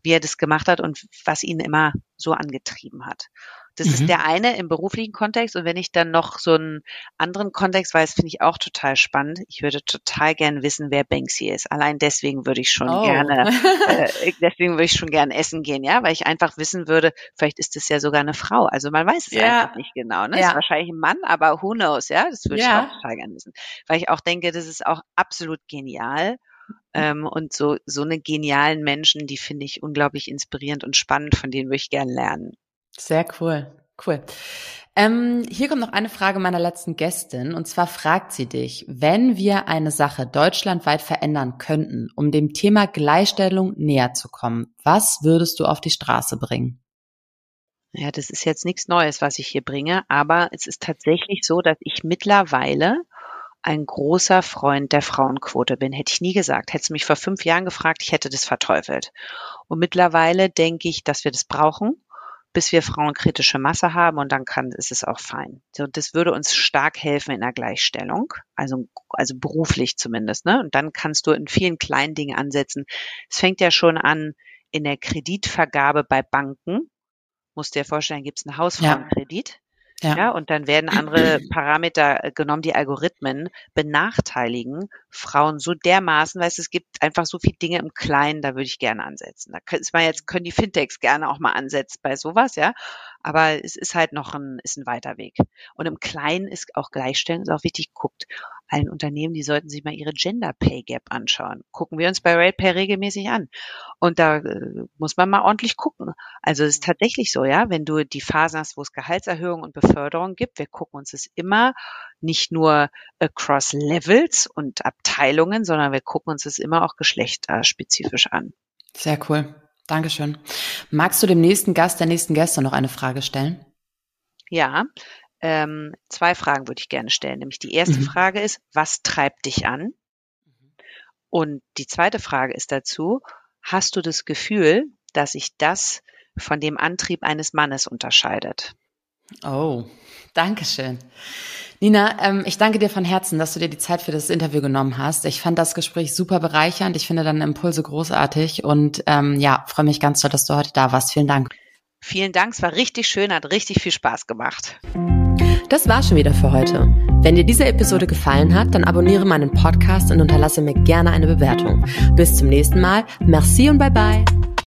wie er das gemacht hat und was ihn immer so angetrieben hat. Das mhm. ist der eine im beruflichen Kontext. Und wenn ich dann noch so einen anderen Kontext weiß, finde ich auch total spannend. Ich würde total gern wissen, wer Banksy ist. Allein deswegen würde ich schon oh. gerne, (laughs) äh, deswegen würde ich schon gern essen gehen, ja, weil ich einfach wissen würde, vielleicht ist es ja sogar eine Frau. Also man weiß es ja. einfach nicht genau. Ne? Ja. Ist wahrscheinlich ein Mann, aber who knows, ja? Das würde ja. ich auch total gern wissen. Weil ich auch denke, das ist auch absolut genial. Ähm, und so, so eine genialen Menschen, die finde ich unglaublich inspirierend und spannend, von denen würde ich gern lernen. Sehr cool. Cool. Ähm, hier kommt noch eine Frage meiner letzten Gästin. Und zwar fragt sie dich, wenn wir eine Sache deutschlandweit verändern könnten, um dem Thema Gleichstellung näher zu kommen, was würdest du auf die Straße bringen? Ja, das ist jetzt nichts Neues, was ich hier bringe, aber es ist tatsächlich so, dass ich mittlerweile ein großer Freund der Frauenquote bin. Hätte ich nie gesagt. Hätte du mich vor fünf Jahren gefragt, ich hätte das verteufelt. Und mittlerweile denke ich, dass wir das brauchen bis wir frauenkritische Masse haben und dann kann, ist es auch fein. So, das würde uns stark helfen in der Gleichstellung, also, also beruflich zumindest, ne? Und dann kannst du in vielen kleinen Dingen ansetzen. Es fängt ja schon an in der Kreditvergabe bei Banken. Musst dir vorstellen, gibt es einen Hausfrauenkredit. Ja. Ja, und dann werden andere Parameter äh, genommen, die Algorithmen benachteiligen Frauen so dermaßen, weil es gibt einfach so viele Dinge im Kleinen, da würde ich gerne ansetzen. Da ist man jetzt, können die Fintechs gerne auch mal ansetzen bei sowas, ja. Aber es ist halt noch ein, ist ein weiter Weg. Und im Kleinen ist auch Gleichstellung, ist auch wichtig, guckt allen Unternehmen, die sollten sich mal ihre Gender Pay Gap anschauen. Gucken wir uns bei RatePay regelmäßig an. Und da äh, muss man mal ordentlich gucken. Also es ist tatsächlich so, ja, wenn du die Phasen hast, wo es Gehaltserhöhungen und Beförderung gibt, wir gucken uns es immer nicht nur across Levels und Abteilungen, sondern wir gucken uns es immer auch geschlechterspezifisch an. Sehr cool. Dankeschön. Magst du dem nächsten Gast, der nächsten Gäste noch eine Frage stellen? Ja, ähm, zwei Fragen würde ich gerne stellen. Nämlich die erste mhm. Frage ist, was treibt dich an? Und die zweite Frage ist dazu, hast du das Gefühl, dass sich das von dem Antrieb eines Mannes unterscheidet? Oh, danke schön. Nina, ähm, ich danke dir von Herzen, dass du dir die Zeit für das Interview genommen hast. Ich fand das Gespräch super bereichernd. Ich finde deine Impulse großartig und ähm, ja, freue mich ganz doll, dass du heute da warst. Vielen Dank. Vielen Dank, es war richtig schön, hat richtig viel Spaß gemacht. Das war schon wieder für heute. Wenn dir diese Episode gefallen hat, dann abonniere meinen Podcast und unterlasse mir gerne eine Bewertung. Bis zum nächsten Mal. Merci und bye bye.